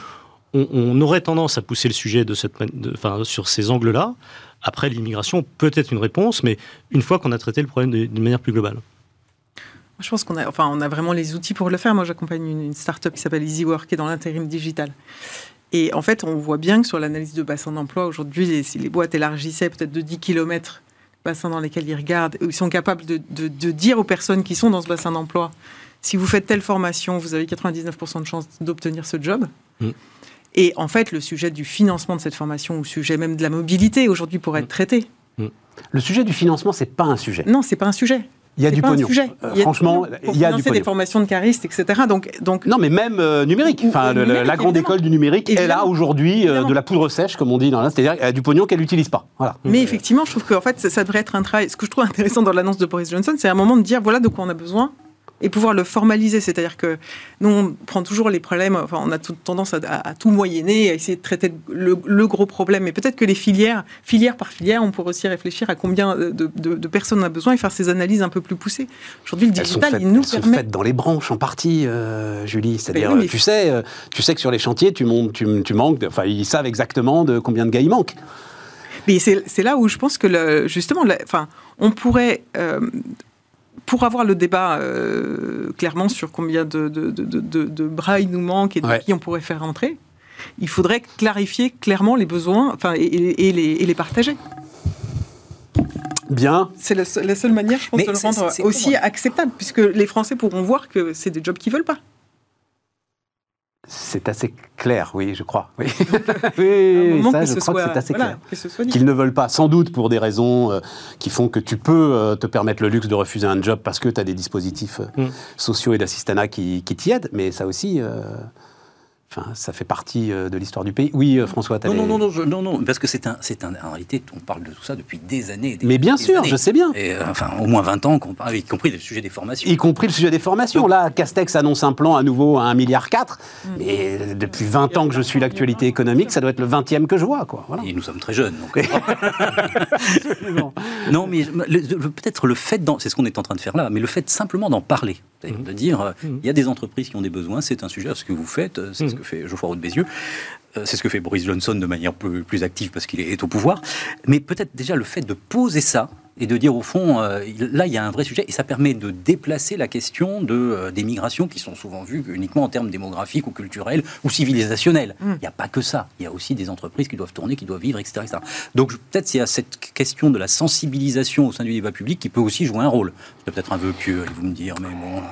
on, aurait tendance à pousser le sujet de cette, enfin, sur ces angles-là. Après, l'immigration peut être une réponse, mais une fois qu'on a traité le problème d'une manière plus globale. Je pense qu'on a, enfin, on a vraiment les outils pour le faire. Moi, j'accompagne une, une start-up qui s'appelle EasyWork, qui est dans l'intérim digital. Et en fait, on voit bien que sur l'analyse de bassin d'emploi, aujourd'hui, si les boîtes élargissaient peut-être de 10 km bassin dans lesquels ils regardent, ils sont capables de, dire aux personnes qui sont dans ce bassin d'emploi, si vous faites telle formation, vous avez 99% de chances d'obtenir ce job. Mm. Et en fait, le sujet du financement de cette formation, ou le sujet même de la mobilité, aujourd'hui, pourrait être traité. Le sujet du financement, c'est pas un sujet. Non, c'est pas un sujet. Il y a du pognon. Euh, franchement, il y a du pognon. des formations de caristes, etc. Donc, donc non, mais même euh, numérique. Enfin, la grande école du numérique, elle a aujourd'hui euh, de la poudre sèche, comme on dit dans là, c'est-à-dire du pognon qu'elle n'utilise pas. Voilà. Mais effectivement, je trouve que fait, ça, ça, devrait être un travail. Ce que je trouve intéressant dans l'annonce de Boris Johnson, c'est un moment de dire voilà de quoi on a besoin et pouvoir le formaliser. C'est-à-dire que nous, on prend toujours les problèmes, enfin, on a tendance à, tout moyenner, à essayer de traiter le, gros problème. Mais peut-être que les filières, filière par filière, on pourrait aussi réfléchir à combien de, personnes on a besoin et faire ces analyses un peu plus poussées. Aujourd'hui, le digital, il nous elles permet... sont faites dans les branches en partie, euh, Julie. C'est-à-dire, tu, sais, euh, tu sais que sur les chantiers, tu, montes, tu, manques, enfin, ils savent exactement de combien de gars il manque. Mais c'est là où je pense que, le, justement, enfin, on pourrait... Euh, pour avoir le débat euh, clairement sur combien de, de, bras il nous manque et de qui on pourrait faire rentrer, il faudrait clarifier clairement les besoins enfin, et, les, partager. Bien. C'est la, seule manière, je pense, de le rendre aussi acceptable, puisque les Français pourront voir que c'est des jobs qu'ils veulent pas. C'est assez clair, oui, je crois. Oui, oui ça, je crois que c'est assez clair. Qu'ils ne veulent pas, sans doute pour des raisons euh, qui font que tu peux euh, te permettre le luxe de refuser un job parce que tu as des dispositifs euh, mm. sociaux et d'assistanat qui, qui t'y aident, mais ça aussi, Enfin, ça fait partie euh, de l'histoire du pays. Oui, euh, François, non, non, non, non, non, non, parce que c'est un, c'est un, en réalité, on parle de tout ça depuis des années. Mais bien sûr, je sais bien. Et, euh, enfin, au moins 20 ans, qu'on parle, y compris le sujet des formations. Y compris le sujet des formations. Là, Castex annonce un plan à nouveau à 1,4 milliard. Et mm. depuis 20 ans que je suis l'actualité économique, ça doit être le 20e que je vois. Quoi. Et nous sommes très jeunes. Donc... non, mais peut-être le fait, c'est ce qu'on est en train de faire là, mais le fait simplement d'en parler, mm. de dire, mm. il y a des entreprises qui ont des besoins, c'est un sujet, ce que vous faites, c'est ce que fait Geoffroy Roux de Bézieux. Euh, c'est ce que fait Boris Johnson de manière plus, active parce qu'il est au pouvoir. Mais peut-être déjà le fait de poser ça et de dire au fond, euh, là il y a un vrai sujet et ça permet de déplacer la question de, euh, des migrations qui sont souvent vues uniquement en termes démographiques ou culturels ou civilisationnels. Mm. Il n'y a pas que ça. Il y a aussi des entreprises qui doivent tourner, qui doivent vivre, etc. Donc peut-être y a cette question de la sensibilisation au sein du débat public qui peut aussi jouer un rôle. C'est peut-être un vœu pieux, vous me dire, mais bon.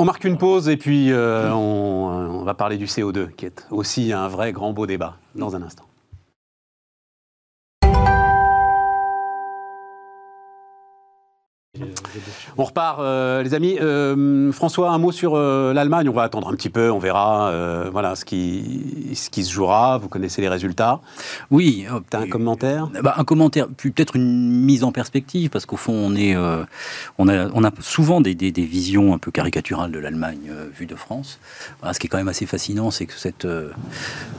On marque une pause et puis euh, on, va parler du CO2, qui est aussi un vrai grand beau débat dans un instant. On repart, euh, les amis. Euh, François, un mot sur euh, l'Allemagne. On va attendre un petit peu, on verra voilà, ce, qui, ce qui se jouera. Vous connaissez les résultats. Oui. Tu as un commentaire? Bah, Un commentaire, puis peut-être une mise en perspective, parce qu'au fond, on, est, on, a, on a souvent des, des, visions un peu caricaturales de l'Allemagne vue de France. ce qui est quand même assez fascinant, c'est que cette,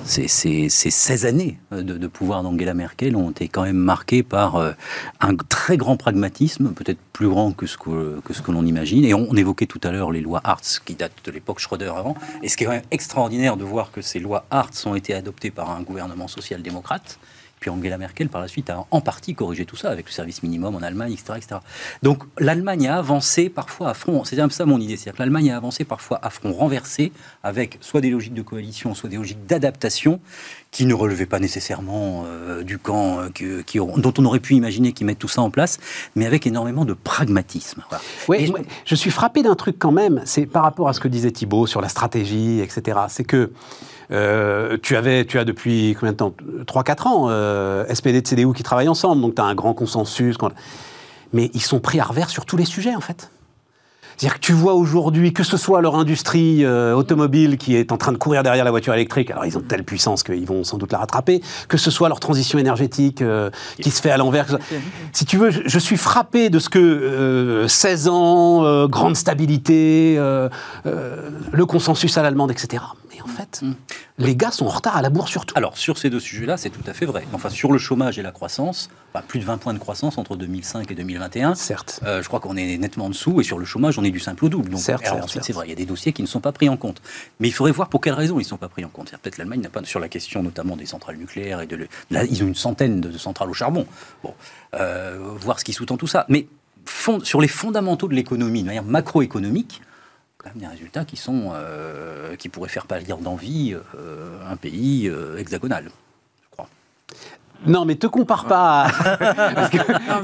ces, ces, 16 années de, de pouvoir d'Angela Merkel ont été quand même marquées par un très grand pragmatisme, peut-être plus que ce que, l'on imagine. Et on, évoquait tout à l'heure les lois Hartz qui datent de l'époque Schröder avant. Et ce qui est quand même extraordinaire de voir que ces lois Hartz ont été adoptées par un gouvernement social-démocrate. Puis Angela Merkel, par la suite, a en partie corrigé tout ça avec le service minimum en Allemagne, etc. etc. Donc l'Allemagne a avancé parfois à front, c'est un peu ça mon idée, c'est-à-dire que l'Allemagne a avancé parfois à front renversé avec soit des logiques de coalition, soit des logiques d'adaptation qui ne relevaient pas nécessairement euh, du camp euh, qui, dont on aurait pu imaginer qu'ils mettent tout ça en place, mais avec énormément de pragmatisme. Oui, je... suis frappé d'un truc quand même, c'est par rapport à ce que disait Thibault sur la stratégie, etc. C'est que euh, tu, avais, tu as depuis combien de temps? 3-4 ans euh, SPD et CDU qui travaillent ensemble, donc tu as un grand consensus. Mais ils sont pris à revers sur tous les sujets, en fait. C'est-à-dire que tu vois aujourd'hui, que ce soit leur industrie euh, automobile qui est en train de courir derrière la voiture électrique, alors ils ont telle puissance qu'ils vont sans doute la rattraper, que ce soit leur transition énergétique qui se fait à l'envers. Si tu veux, je, suis frappé de ce que 16 ans, grande stabilité, le consensus à l'allemande, etc en fait, mm. les gars sont en retard à la bourre surtout. Alors, sur ces deux sujets-là, c'est tout à fait vrai. Enfin, sur le chômage et la croissance, bah, plus de 20 points de croissance entre 2005 et 2021. Certes. Euh, je crois qu'on est nettement en dessous, et sur le chômage, on est du simple au double. Donc, certes, c'est vrai, il y a des dossiers qui ne sont pas pris en compte. Mais il faudrait voir pour quelles raisons ils ne sont pas pris en compte. Peut-être l'Allemagne n'a pas, sur la question notamment des centrales nucléaires, et de là, ils ont une centaine de centrales au charbon. Bon, euh, voir ce qui sous-tend tout ça. Mais sur les fondamentaux de l'économie, de manière macroéconomique, quand même des résultats qui, sont, euh, qui pourraient faire pâlir d'envie euh, un pays euh, hexagonal, je crois. Non, mais te compare pas.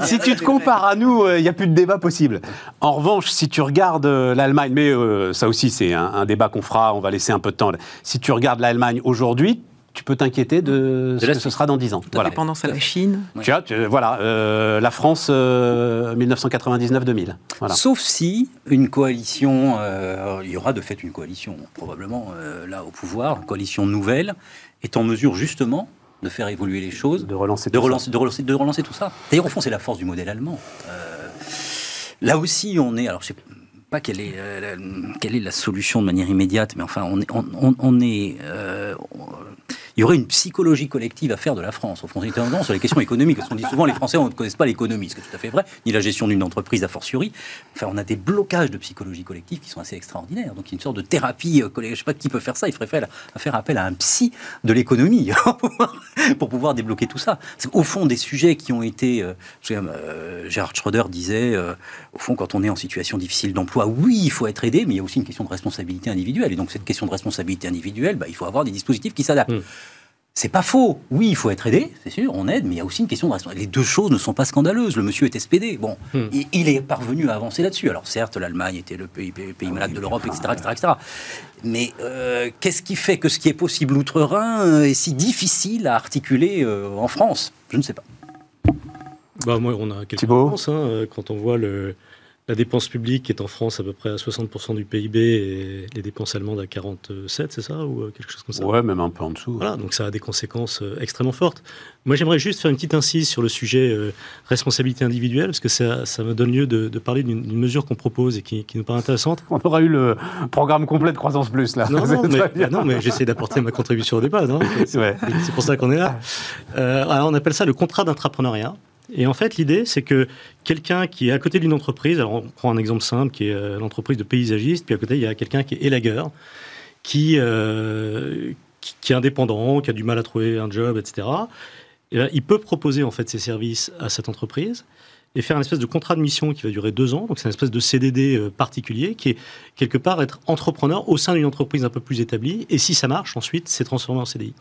si tu te compares à nous, il n'y a plus de débat possible. En revanche, si tu regardes l'Allemagne, mais ça aussi c'est un, un, débat qu'on fera, on va laisser un peu de temps. Si tu regardes l'Allemagne aujourd'hui, tu peux t'inquiéter de, ce que ce sera dans 10 ans. La dépendance à la Chine. Tu vois, voilà, euh, la France 1999-2000. Voilà. Sauf si une coalition, il y aura de fait une coalition, probablement là au pouvoir, une coalition nouvelle, est en mesure justement de faire évoluer les choses, de relancer, de, relancer, de relancer, de relancer tout ça. D'ailleurs, au fond, c'est la force du modèle allemand. là aussi, on est, alors je sais pas quelle est, euh, quelle est la solution de manière immédiate, mais enfin, on est, on, on est euh, il y aurait une psychologie collective à faire de la France. Au fond, tendance sur les questions économiques. Parce qu'on dit souvent, les Français ne connaissent pas l'économie, ce qui est tout à fait vrai, ni la gestion d'une entreprise a fortiori. Enfin, on a des blocages de psychologie collective qui sont assez extraordinaires. Donc, il y a une sorte de thérapie euh, Je ne sais pas qui peut faire ça. Il ferait faire, appel à un psy de l'économie pour pouvoir débloquer tout ça. Au fond, des sujets qui ont été. Euh, euh, Gérard Schroeder disait, au fond, quand on est en situation difficile d'emploi, oui, il faut être aidé, mais il y a aussi une question de responsabilité individuelle. Et donc, cette question de responsabilité individuelle, bah, il faut avoir des dispositifs qui s'adaptent. Mmh. C'est pas faux. Oui, il faut être aidé, c'est sûr, on aide, mais il y a aussi une question de responsabilité. Les deux choses ne sont pas scandaleuses. Le monsieur est SPD. Bon, hmm. il, est parvenu à avancer là-dessus. Alors certes, l'Allemagne était le pays, malade de l'Europe, etc., etc., Mais euh, qu'est-ce qui fait que ce qui est possible outre-Rhin euh, est si difficile à articuler euh, en France? Je ne sais pas. Bah, moi, on a quelques réponses. Hein, quand on voit le, la dépense publique est en France à peu près à 60% du PIB et les dépenses allemandes à 47, c'est ça Ou euh, quelque chose comme ça? Ouais, même un peu en dessous. Voilà, donc ça a des conséquences euh, extrêmement fortes. Moi, j'aimerais juste faire une petite incise sur le sujet euh, responsabilité individuelle, parce que ça, ça me donne lieu de, parler d'une mesure qu'on propose et qui, nous paraît intéressante. On aura eu le programme complet de Croissance Plus, là. Non, non, mais, non mais j'essaie d'apporter ma contribution au débat. C'est pour ça qu'on est là. alors, on appelle ça le contrat d'entrepreneuriat. Et en fait, l'idée, c'est que quelqu'un qui est à côté d'une entreprise, alors on prend un exemple simple qui est euh, l'entreprise de paysagistes, puis à côté, il y a quelqu'un qui est élagueur, qui, euh, qui, est indépendant, qui a du mal à trouver un job, etc. Et il peut proposer en fait ses services à cette entreprise et faire une espèce de contrat de mission qui va durer deux ans. Donc c'est une espèce de CDD euh, particulier qui est quelque part être entrepreneur au sein d'une entreprise un peu plus établie. Et si ça marche, ensuite, c'est transformé en CDI.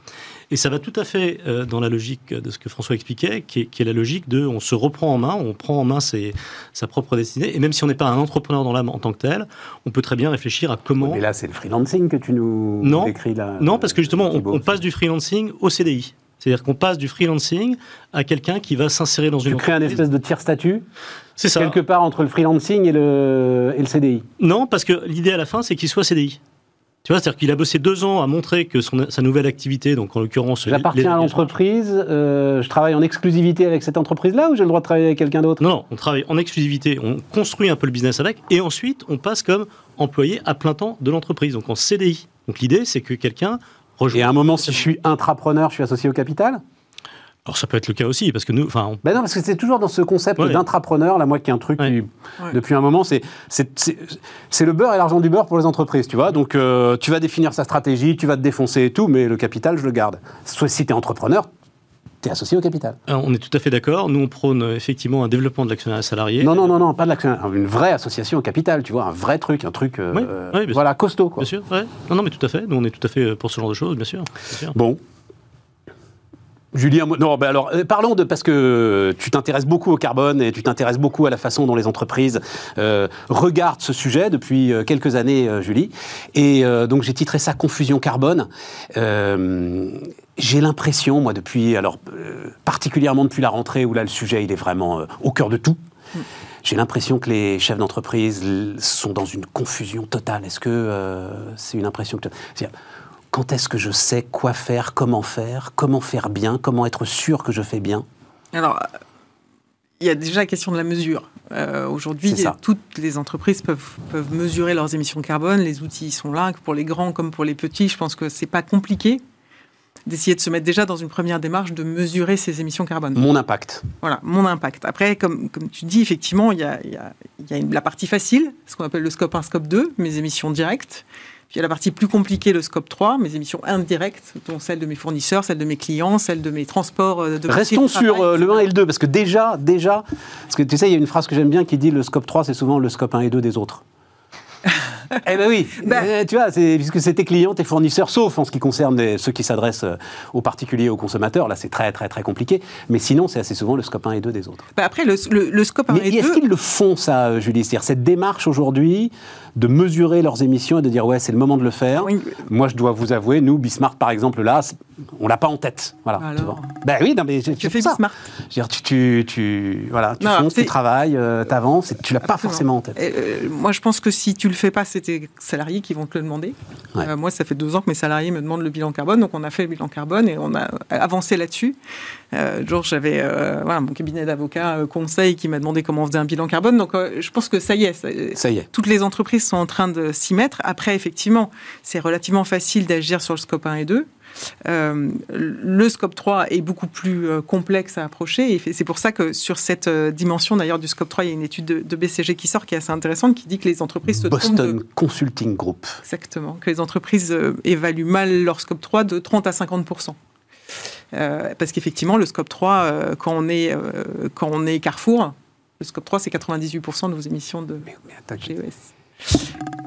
Et ça va tout à fait euh, dans la logique de ce que François expliquait, qui est, la logique de on se reprend en main, on prend en main ses, sa propre destinée. Et même si on n'est pas un entrepreneur dans l'âme en tant que tel, on peut très bien réfléchir à comment. Mais là, c'est le freelancing que tu nous non, décris là. Non, parce que justement, on passe du freelancing au CDI. C'est-à-dire qu'on passe du freelancing à quelqu'un qui va s'insérer dans une tu crées un espèce de tiers statut C'est ça. Quelque part entre le freelancing et le, et le CDI Non, parce que l'idée à la fin, c'est qu'il soit CDI. Tu vois, c'est-à-dire qu'il a bossé deux ans à montrer que son, sa nouvelle activité, donc en l'occurrence... J'appartiens à l'entreprise, euh, je travaille en exclusivité avec cette entreprise-là ou j'ai le droit de travailler avec quelqu'un d'autre? Non, non, on travaille en exclusivité, on construit un peu le business avec, et ensuite on passe comme employé à plein temps de l'entreprise, donc en CDI. Donc l'idée, c'est que quelqu'un et à un moment, si je suis intrapreneur, je suis associé au capital? Alors ça peut être le cas aussi, parce que nous... On... Ben non, parce que c'est toujours dans ce concept d'intrapreneur, là, moi qui est un truc qui, depuis un moment, c'est le beurre et l'argent du beurre pour les entreprises, tu vois. Donc euh, tu vas définir sa stratégie, tu vas te défoncer et tout, mais le capital, je le garde. Soit si tu es entrepreneur, tu es associé au capital. on est tout à fait d'accord. Nous, on prône effectivement un développement de l'actionnaire salarié. Non, non, non, non, pas de l'actionnaire. Une vraie association au capital, tu vois, un vrai truc, un truc euh, voilà, costaud. Quoi. Bien sûr, Non, non, mais tout à fait. Nous, on est tout à fait pour ce genre de choses, bien sûr. Bien sûr. Bon, Julien, non, ben alors euh, parlons de parce que tu t'intéresses beaucoup au carbone et tu t'intéresses beaucoup à la façon dont les entreprises euh, regardent ce sujet depuis euh, quelques années, Julie. Et donc j'ai titré ça Confusion carbone. J'ai l'impression, moi, depuis alors particulièrement depuis la rentrée où là le sujet il est vraiment au cœur de tout. J'ai l'impression que les chefs d'entreprise sont dans une confusion totale. Est-ce que c'est une impression que quand est-ce que je sais quoi faire, comment faire, comment faire bien, comment être sûr que je fais bien? Alors, il y a déjà la question de la mesure. Euh, aujourd'hui, toutes les entreprises peuvent, peuvent mesurer leurs émissions de carbone. Les outils sont là, pour les grands comme pour les petits. Je pense que c'est pas compliqué d'essayer de se mettre déjà dans une première démarche de mesurer ces émissions carbone. Mon impact. Voilà, mon impact. Après, comme, comme tu dis, effectivement, il y a, y a, y a la partie facile, ce qu'on appelle le scope 1, scope 2, mes émissions directes. Puis il y a la partie plus compliquée, le scope 3, mes émissions indirectes, dont celles de mes fournisseurs, celles de mes clients, celles de mes transports euh, de Restons sur euh, le 1 et le 2, parce que déjà, déjà, parce que tu sais, il y a une phrase que j'aime bien qui dit le scope 3, c'est souvent le scope 1 et 2 des autres. Eh ben oui, bah. eh, tu vois, puisque c'est tes clients, tes fournisseurs, sauf en ce qui concerne ceux qui s'adressent euh, aux particuliers, aux consommateurs, là c'est très très très compliqué. Mais sinon, c'est assez souvent le scope 1 et 2 des autres. Bah après, le, le, scope 1 et 2... Est-ce qu'ils le font ça, Julie? C'est-à-dire cette démarche aujourd'hui de mesurer leurs émissions et de dire ouais, c'est le moment de le faire. Moi, je dois vous avouer, nous, Bismarck, par exemple, là, on l'a pas en tête. Voilà. Ben oui, non, mais tu fais Bismarck? tu, tu, tu, voilà, tu fonces, tu travailles, euh, tu avances, et tu l'as pas forcément en tête. Euh, moi, je pense que si tu le fais pas, c'est tes salariés qui vont te le demander. Euh, moi, ça fait deux ans que mes salariés me demandent le bilan carbone, donc on a fait le bilan carbone et on a avancé là-dessus. Euh, j'avais voilà, mon cabinet d'avocats conseil qui m'a demandé comment on faisait un bilan carbone. Donc, je pense que ça y est. Ça, y est. Toutes les entreprises sont en train de s'y mettre. Après, effectivement, c'est relativement facile d'agir sur le scope 1 et 2. Euh, le scope 3 est beaucoup plus euh, complexe à approcher et c'est pour ça que sur cette euh, dimension d'ailleurs du scope 3, il y a une étude de, BCG qui sort qui est assez intéressante qui dit que les entreprises se Boston Consulting Group. Exactement, que les entreprises évaluent mal leur scope 3 de 30 à 50 parce qu'effectivement, le scope 3, quand, on est, quand on est Carrefour, le scope 3, c'est 98% de vos émissions de GES.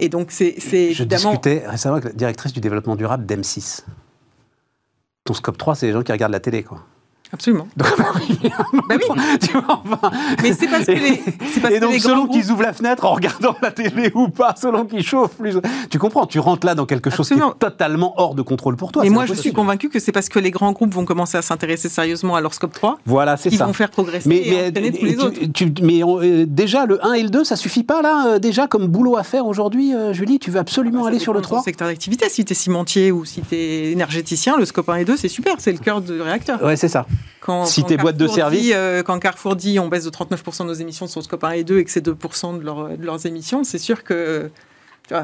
Et donc, c'est Je discutais récemment avec la directrice du développement durable d'M6. Ton scope 3, c'est les gens qui regardent la télé, quoi. Absolument. bah oui. Tu vois, enfin, Mais c'est parce que les. Parce et donc, selon qu'ils ouvrent la fenêtre en regardant la télé ou pas, selon qu'ils chauffent plus. Tu comprends, tu rentres là dans quelque chose qui est totalement hors de contrôle pour toi. Et moi, je suis convaincu que c'est parce que les grands groupes vont commencer à s'intéresser sérieusement à leur scope 3. Voilà, c'est ça. Ils vont faire progresser mais, et mais, tous les autres. mais euh, déjà, le 1 et le 2, ça suffit pas là euh, Déjà, comme boulot à faire aujourd'hui, euh, Julie, tu veux absolument aller sur le 3 secteur d'activité. Si tu es cimentier ou si tu es énergéticien, le scope 1 et 2, c'est super. C'est le cœur du réacteur. Ouais, c'est ça. Quand, si tes boîtes de service. Euh, quand Carrefour dit on baisse de 39% de nos émissions sur scope 1 et 2 et que c'est 2% de, de, leurs émissions, c'est sûr que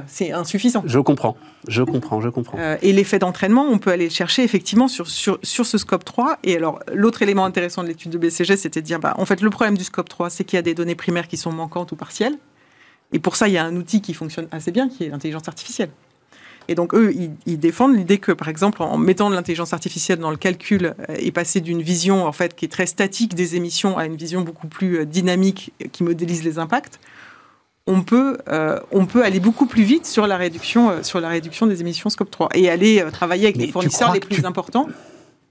c'est insuffisant. Je comprends, je comprends, je comprends. Euh, et l'effet d'entraînement, on peut aller le chercher effectivement sur, sur, sur ce scope 3. Et alors, l'autre élément intéressant de l'étude de BCG, c'était de dire, bah, en fait, le problème du scope 3, c'est qu'il y a des données primaires qui sont manquantes ou partielles. Et pour ça, il y a un outil qui fonctionne assez bien, qui est l'intelligence artificielle. Et donc, eux, ils, défendent l'idée que, par exemple, en mettant de l'intelligence artificielle dans le calcul euh, et passer d'une vision, en fait, qui est très statique des émissions à une vision beaucoup plus euh, dynamique qui modélise les impacts, on peut, euh, on peut aller beaucoup plus vite sur la réduction, sur la réduction des émissions Scope 3 et aller travailler avec les fournisseurs les plus importants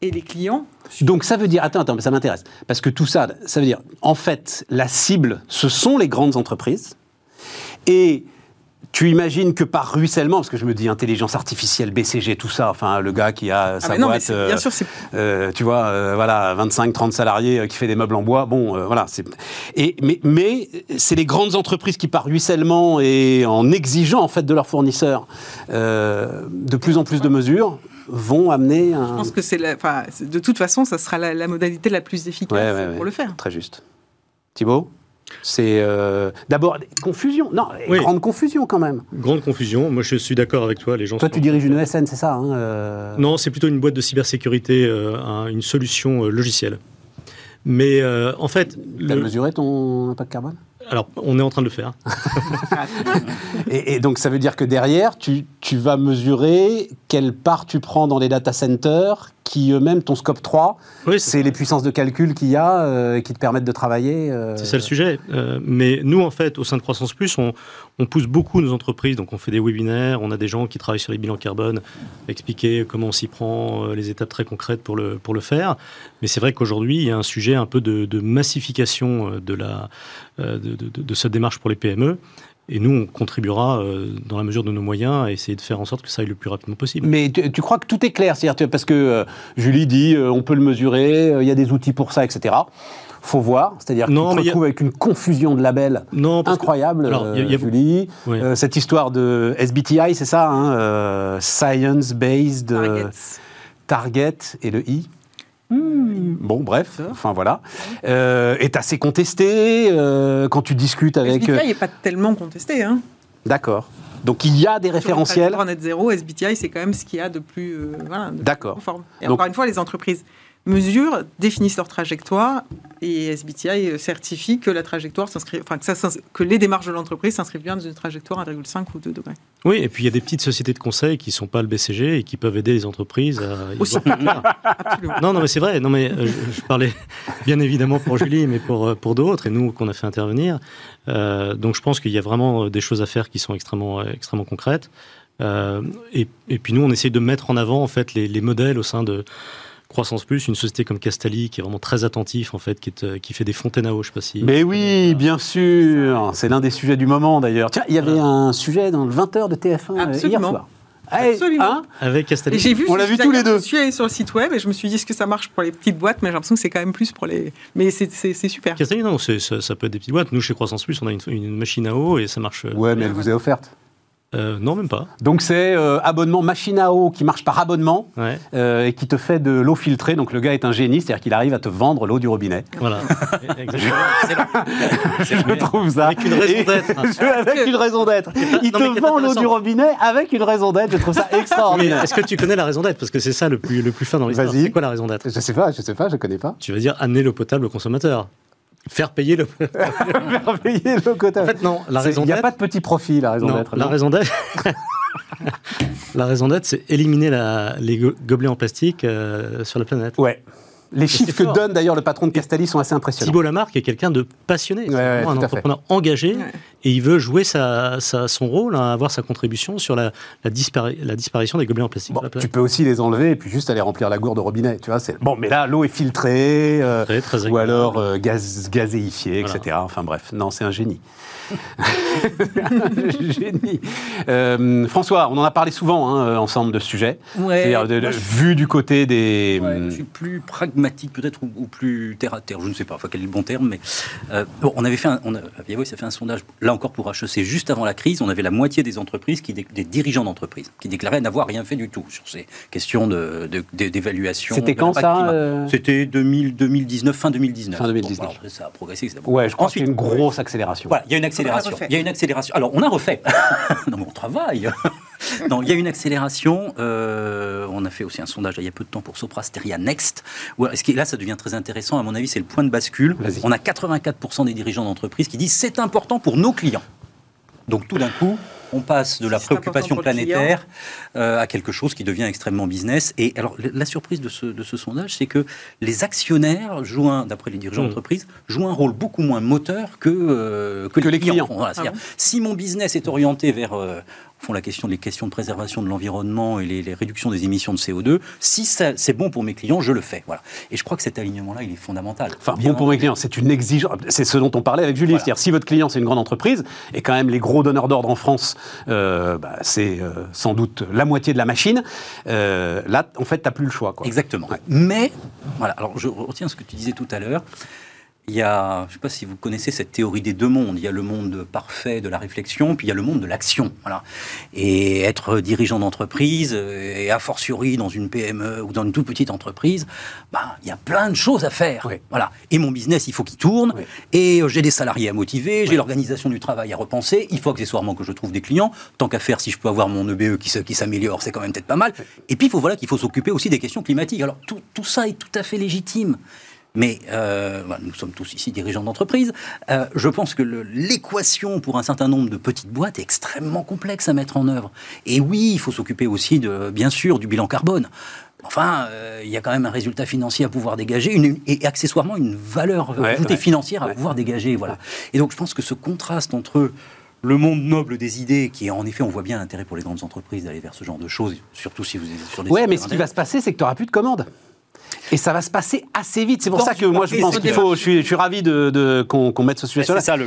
et les clients. Donc ça veut dire, attends, attends, ça m'intéresse, parce que tout ça, ça veut dire, en fait, la cible, ce sont les grandes entreprises, et tu imagines que par ruissellement, parce que je me dis intelligence artificielle, BCG, tout ça, enfin le gars qui a sa boîte, bien sûr, euh, tu vois, euh, voilà, 25-30 salariés euh, qui fait des meubles en bois, bon, voilà. Et mais, mais c'est les grandes entreprises qui par ruissellement et en exigeant en fait de leurs fournisseurs de plus en plus de mesures vont amener un. Je pense que c'est, de toute façon, ça sera la, modalité la plus efficace pour le faire. Très juste. Thibault? C'est euh, d'abord confusion. Non, grande confusion quand même. Grande confusion. Moi, je suis d'accord avec toi. Les gens. Toi, tu diriges une ESN, c'est ça hein, euh Non, c'est plutôt une boîte de cybersécurité, euh, une solution logicielle. Mais en fait, tu as mesuré ton impact carbone? Alors, on est en train de le faire. et, donc, ça veut dire que derrière, tu, tu, vas mesurer quelle part tu prends dans les data centers, qui eux-mêmes, ton scope 3, c'est les puissances de calcul qu'il y a euh, qui te permettent de travailler. Euh. C'est ça le sujet. Euh, mais nous, en fait, au sein de Croissance Plus, on, on, pousse beaucoup nos entreprises. Donc, on fait des webinaires, on a des gens qui travaillent sur les bilans carbone, expliquer comment on s'y prend, les étapes très concrètes pour le, pour le faire. Mais c'est vrai qu'aujourd'hui, il y a un sujet un peu de, de massification de, la, de, de, de cette démarche pour les PME. Et nous, on contribuera euh, dans la mesure de nos moyens à essayer de faire en sorte que ça aille le plus rapidement possible. Mais tu, crois que tout est clair Parce que euh, Julie dit, euh, on peut le mesurer, il y a des outils pour ça, etc. Faut voir, c'est-à-dire qu'on se retrouve avec une confusion de labels incroyable, Julie. cette histoire de SBTI, c'est ça, hein, Science Based Target et le I. Hmm. Bon, bref, enfin voilà, euh, est assez contesté euh, quand tu discutes avec. SBTI n'est pas tellement contesté, hein. D'accord. Donc il y a des référentiels. Sur net zéro, SBTI, c'est quand même ce qu'il y a de plus, euh, voilà, D'accord. Et encore une fois, les entreprises mesurent, définissent leur trajectoire et SBTI certifie que la trajectoire s'inscrit, enfin que, ça, que les démarches de l'entreprise s'inscrivent bien dans une trajectoire 1,5 ou 2 degrés. Oui, et puis il y a des petites sociétés de conseil qui ne sont pas le BCG et qui peuvent aider les entreprises à. Aussi. Absolument. Non, non, mais c'est vrai. Non, mais euh, je, parlais bien évidemment pour Julie, mais pour, euh, pour d'autres et nous qu'on a fait intervenir. Euh, donc je pense qu'il y a vraiment des choses à faire qui sont extrêmement, extrêmement concrètes. et, et, puis nous, on essaie de mettre en avant en fait les, les modèles au sein de Croissance Plus, une société comme Castali qui est vraiment très attentif en fait, qui, euh, qui fait des fontaines à eau, je sais pas si. Mais oui, bien sûr, c'est l'un des sujets du moment d'ailleurs. Tiens, il y avait un sujet dans le 20h de TF1 euh, hier soir. Absolument. Hein Avec Castali. J'ai vu, on l'a vu tous les deux. Je suis allé sur le site web et je me suis dit est-ce que ça marche pour les petites boîtes, mais j'ai l'impression que c'est quand même plus pour les. Mais c'est super. Castali, non, ça, ça, peut être des petites boîtes. Nous, chez Croissance Plus, on a une, une machine à eau et ça marche. Ouais, mais elle vous est offerte. Euh, non, même pas. Donc c'est euh, abonnement machine à eau qui marche par abonnement euh, et qui te fait de l'eau filtrée. Donc le gars est un génie, c'est-à-dire qu'il arrive à te vendre l'eau du robinet. Voilà. Je trouve ça. Avec une raison d'être. avec une raison d'être. Il te vend l'eau du robinet avec une raison d'être. Je trouve ça extraordinaire. Est-ce que tu connais la raison d'être? Parce que c'est ça le plus, le plus fin dans l'histoire. C'est quoi la raison d'être? Je sais pas, je sais pas, je connais pas. Tu vas dire amener l'eau potable au consommateur. Faire payer le. Faire payer le quota. En fait, non. La raison Il n'y a pas de petit profit, la raison d'être. La raison d'être. la raison d'être, c'est éliminer la, les gobelets en plastique euh, sur la planète. Ouais. Les chiffres que donne d'ailleurs le patron de Castali sont assez impressionnants. Thibault Lamarck est quelqu'un de passionné, un entrepreneur engagé et il veut jouer sa, son rôle, hein, avoir sa contribution sur la, la, la disparition des gobelets en plastique. tu peux aussi les enlever et puis juste aller remplir la gourde au robinet. Tu vois, bon, mais là l'eau est filtrée euh, très, ou alors euh, gaz, gazéifiée, etc. Enfin bref, non, c'est un génie. Génie. Euh, François, on en a parlé souvent hein, ensemble de ce sujet. Ouais, vu du côté des. je suis plus pragmatique peut-être ou, plus terre à terre. Je ne sais pas enfin, quel est le bon terme, mais euh, on avait fait un, on a, ça fait un sondage là encore pour HEC juste avant la crise. On avait la moitié des entreprises qui des dirigeants d'entreprise qui déclaraient n'avoir rien fait du tout sur ces questions de, d'évaluation. C'était quand ça euh C'était 2019, fin 2019. Fin 2019. ça a progressé. Ouais, je crois qu'il y a une grosse accélération. Voilà, il y a une accélération. Il y a une accélération. Alors, on a refait. non, mais on travaille. non, il y a une accélération. Euh, on a fait aussi un sondage il y a peu de temps pour Soprasteria Next. Ce qui, là, ça devient très intéressant. À mon avis, c'est le point de bascule. On a 84% des dirigeants d'entreprise qui disent c'est important pour nos clients. Donc, tout d'un coup, on passe de la préoccupation planétaire euh, à quelque chose qui devient extrêmement business. Et alors, la surprise de ce, de ce sondage, c'est que les actionnaires jouent, d'après les dirigeants mmh. d'entreprise, jouent un rôle beaucoup moins moteur que, euh, que, les, clients. Ah si mon business est orienté vers euh, font la question, les questions de préservation de l'environnement et les, réductions des émissions de CO2. Si c'est bon pour mes clients, je le fais. Voilà. Et je crois que cet alignement-là, il est fondamental. Enfin, bon pour mes clients, c'est une exigence. C'est ce dont on parlait avec Julie. C'est-à-dire, si votre client, c'est une grande entreprise, et quand même les gros donneurs d'ordre en France, euh, bah, c'est euh, sans doute la moitié de la machine, euh, là, en fait, tu n'as plus le choix. Quoi. Exactement. Mais, voilà, alors je retiens ce que tu disais tout à l'heure. Il y a, je ne sais pas si vous connaissez cette théorie des deux mondes. Il y a le monde parfait de la réflexion, puis il y a le monde de l'action. Voilà. Et être dirigeant d'entreprise, et a fortiori dans une PME ou dans une toute petite entreprise, ben, il y a plein de choses à faire. Voilà. Et mon business, il faut qu'il tourne. Et euh, j'ai des salariés à motiver, j'ai l'organisation du travail à repenser. Il faut accessoirement que je trouve des clients. Tant qu'à faire, si je peux avoir mon EBE qui, qui s'améliore, c'est quand même peut-être pas mal. Et puis, il faut, voilà, qu'il faut s'occuper aussi des questions climatiques. Alors, tout, tout ça est tout à fait légitime. Mais euh, nous sommes tous ici dirigeants d'entreprise. Euh, je pense que l'équation pour un certain nombre de petites boîtes est extrêmement complexe à mettre en œuvre. Et oui, il faut s'occuper aussi, de, bien sûr, du bilan carbone. Enfin, euh, il y a quand même un résultat financier à pouvoir dégager une, et accessoirement une valeur ajoutée financière à pouvoir dégager. Voilà. Et donc, je pense que ce contraste entre le monde noble des idées, qui en effet, on voit bien l'intérêt pour les grandes entreprises d'aller vers ce genre de choses, surtout si vous êtes sur des. Oui, mais ce qui va se passer, c'est que tu n'auras plus de commandes. Et ça va se passer assez vite. C'est pour ça que moi, je pense qu'il faut. Je suis, je suis ravi de, de qu'on mette ce sujet là C'est ça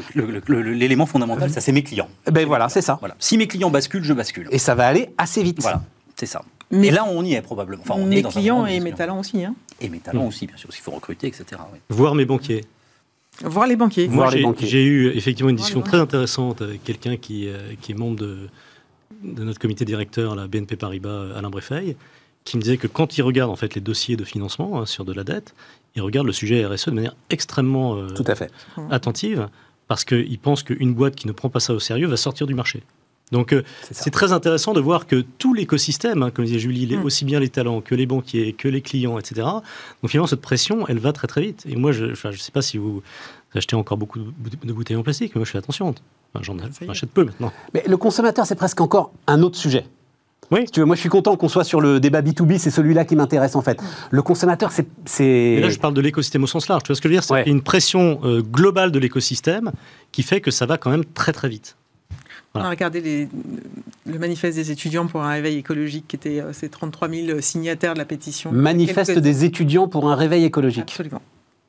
l'élément fondamental, ça c'est mes clients. Ben voilà, c'est ça. Voilà. Si mes clients basculent, je bascule. Et ça va aller assez vite. Voilà, c'est ça. Mais et là, on y est probablement. Enfin, mes clients et mes talents aussi. Hein. Et mes talents aussi, bien sûr. Il faut recruter, etc. Voir mes banquiers. Voir les banquiers. Voir les banquiers. J'ai eu effectivement une discussion très intéressante avec quelqu'un qui, euh, qui est membre de, de notre comité directeur, la BNP Paribas, Alain Breffeil, qui me disait que quand il regarde en fait les dossiers de financement hein, sur de la dette, il regarde le sujet RSE de manière extrêmement euh, Tout à fait. attentive, parce qu'il pense qu'une boîte qui ne prend pas ça au sérieux va sortir du marché. Donc c'est très intéressant de voir que tout l'écosystème, hein, comme disait Julie, mm. aussi bien les talents que les banquiers, que les clients, etc. Donc finalement cette pression, elle va très très vite. Et moi, je ne sais pas si vous achetez encore beaucoup de bouteilles en plastique, mais moi je fais attention. J'en achète peu maintenant. Mais le consommateur, c'est presque encore un autre sujet. Oui. tu veux, moi, je suis content qu'on soit sur le débat B2B, c'est celui-là qui m'intéresse en fait. Le consommateur, c'est. Et là, je parle de l'écosystème au sens large. Tu vois ce que je veux dire? C'est une pression euh, globale de l'écosystème qui fait que ça va quand même très très vite. On a regardé les, le manifeste des étudiants pour un réveil écologique, qui était euh, ces 33 000 signataires de la pétition. Manifeste des étudiants pour un réveil écologique. Absolument.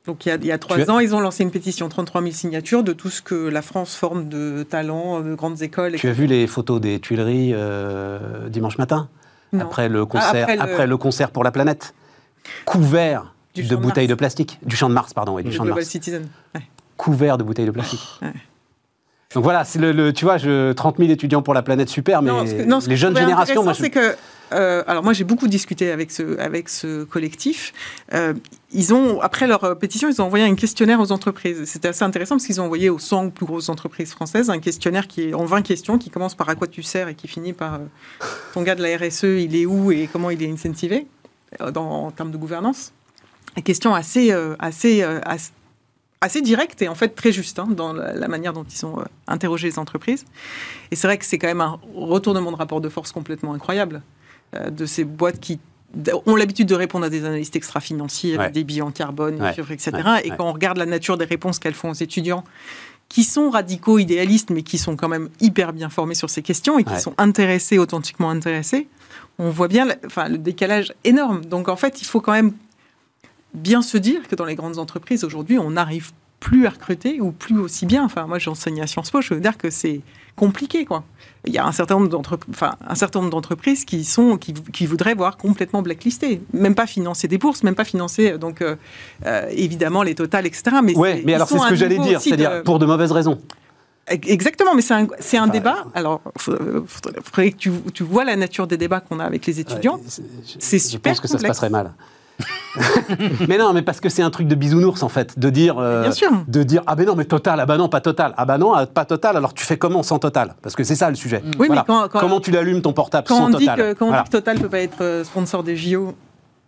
Donc il y a, trois ans, ils ont lancé une pétition, 33 000 signatures, de tout ce que la France forme de talents, de grandes écoles. Tu as vu les photos des Tuileries euh, dimanche matin? Après, le concert, après, le... concert pour la planète Couvert de bouteilles de plastique. Du champ de Mars, pardon, et du champ de Mars. Citizen. Couvert de bouteilles de plastique. Donc voilà, le, tu vois, je, 30 000 étudiants pour la planète, super, mais les jeunes générations, moi, que euh, alors moi j'ai beaucoup discuté avec ce, collectif. Euh, ils ont, après leur pétition, ils ont envoyé un questionnaire aux entreprises. C'était assez intéressant parce qu'ils ont envoyé aux 100 plus grosses entreprises françaises un questionnaire qui est en 20 questions, qui commence par à quoi tu sers? et qui finit par euh, ton gars de la RSE, il est où et comment il est incentivé? dans, en termes de gouvernance. Une question assez, assez, et en fait très juste hein, dans la, manière dont ils ont interrogé les entreprises. Et c'est vrai que c'est quand même un retournement de rapport de force complètement incroyable. Euh, de ces boîtes qui ont l'habitude de répondre à des analystes extra-financiers avec des bilans carbone, etc. et quand on regarde la nature des réponses qu'elles font aux étudiants, qui sont radicaux, idéalistes, mais qui sont quand même hyper bien formés sur ces questions et qui sont intéressés, authentiquement intéressés, on voit bien enfin, le décalage énorme. Donc en fait, il faut quand même bien se dire que dans les grandes entreprises, aujourd'hui, on n'arrive plus à recruter ou plus aussi bien. Enfin, moi, j'enseigne à Sciences Po, je veux dire que c'est compliqué, quoi. Il y a un certain nombre d'entreprises, enfin, un certain nombre d'entreprises qui sont, qui, voudraient voir complètement blacklisté, même pas financer des bourses, même pas financer, donc euh, euh, évidemment les totales, etc. Mais ouais, mais alors c'est ce que j'allais dire, c'est-à-dire pour de mauvaises raisons. Exactement, mais c'est un, c'est un débat. Alors, il faudrait, que tu, tu, vois la nature des débats qu'on a avec les étudiants. c'est super. Je pense que ça se passerait mal. mais non, mais parce que c'est un truc de bisounours en fait, de dire, euh, Bien sûr. de dire ah ben non mais total, ah ben non pas total, ah ben non ah, pas total. Alors tu fais comment sans total? Parce que c'est ça le sujet. Oui, mais comment tu l'allumes ton portable quand sans on total? dit que, Quand on dit que Total peut pas être euh, sponsor des JO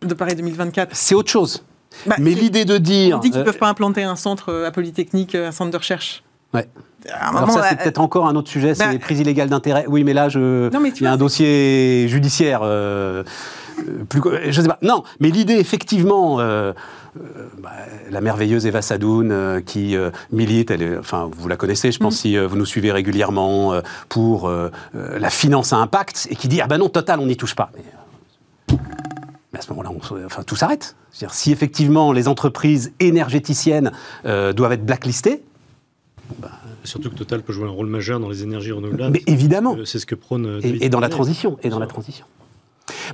de Paris 2024, c'est autre chose. Bah, mais l'idée de dire, on dit qu'ils ne euh, peuvent pas implanter un centre à Polytechnique, un centre de recherche. Ouais. Alors ça, c'est peut-être encore un autre sujet, c'est les prises illégales d'intérêt. Oui, mais là, je... il y a un dossier judiciaire. Euh, plus, je sais pas. Non, mais l'idée, effectivement, euh, euh, bah, la merveilleuse Eva Sadoun qui milite, elle enfin, vous la connaissez, je pense, mm. si vous nous suivez régulièrement, pour la finance à impact, et qui dit Ah ben non, total, on n'y touche pas. Mais, à ce moment-là, enfin, tout s'arrête. C'est-à-dire, si effectivement les entreprises énergéticiennes doivent être blacklistées, bah, Surtout que Total peut jouer un rôle majeur dans les énergies renouvelables. Mais évidemment. C'est ce que prône. Et, et, dans la transition. Et dans la transition.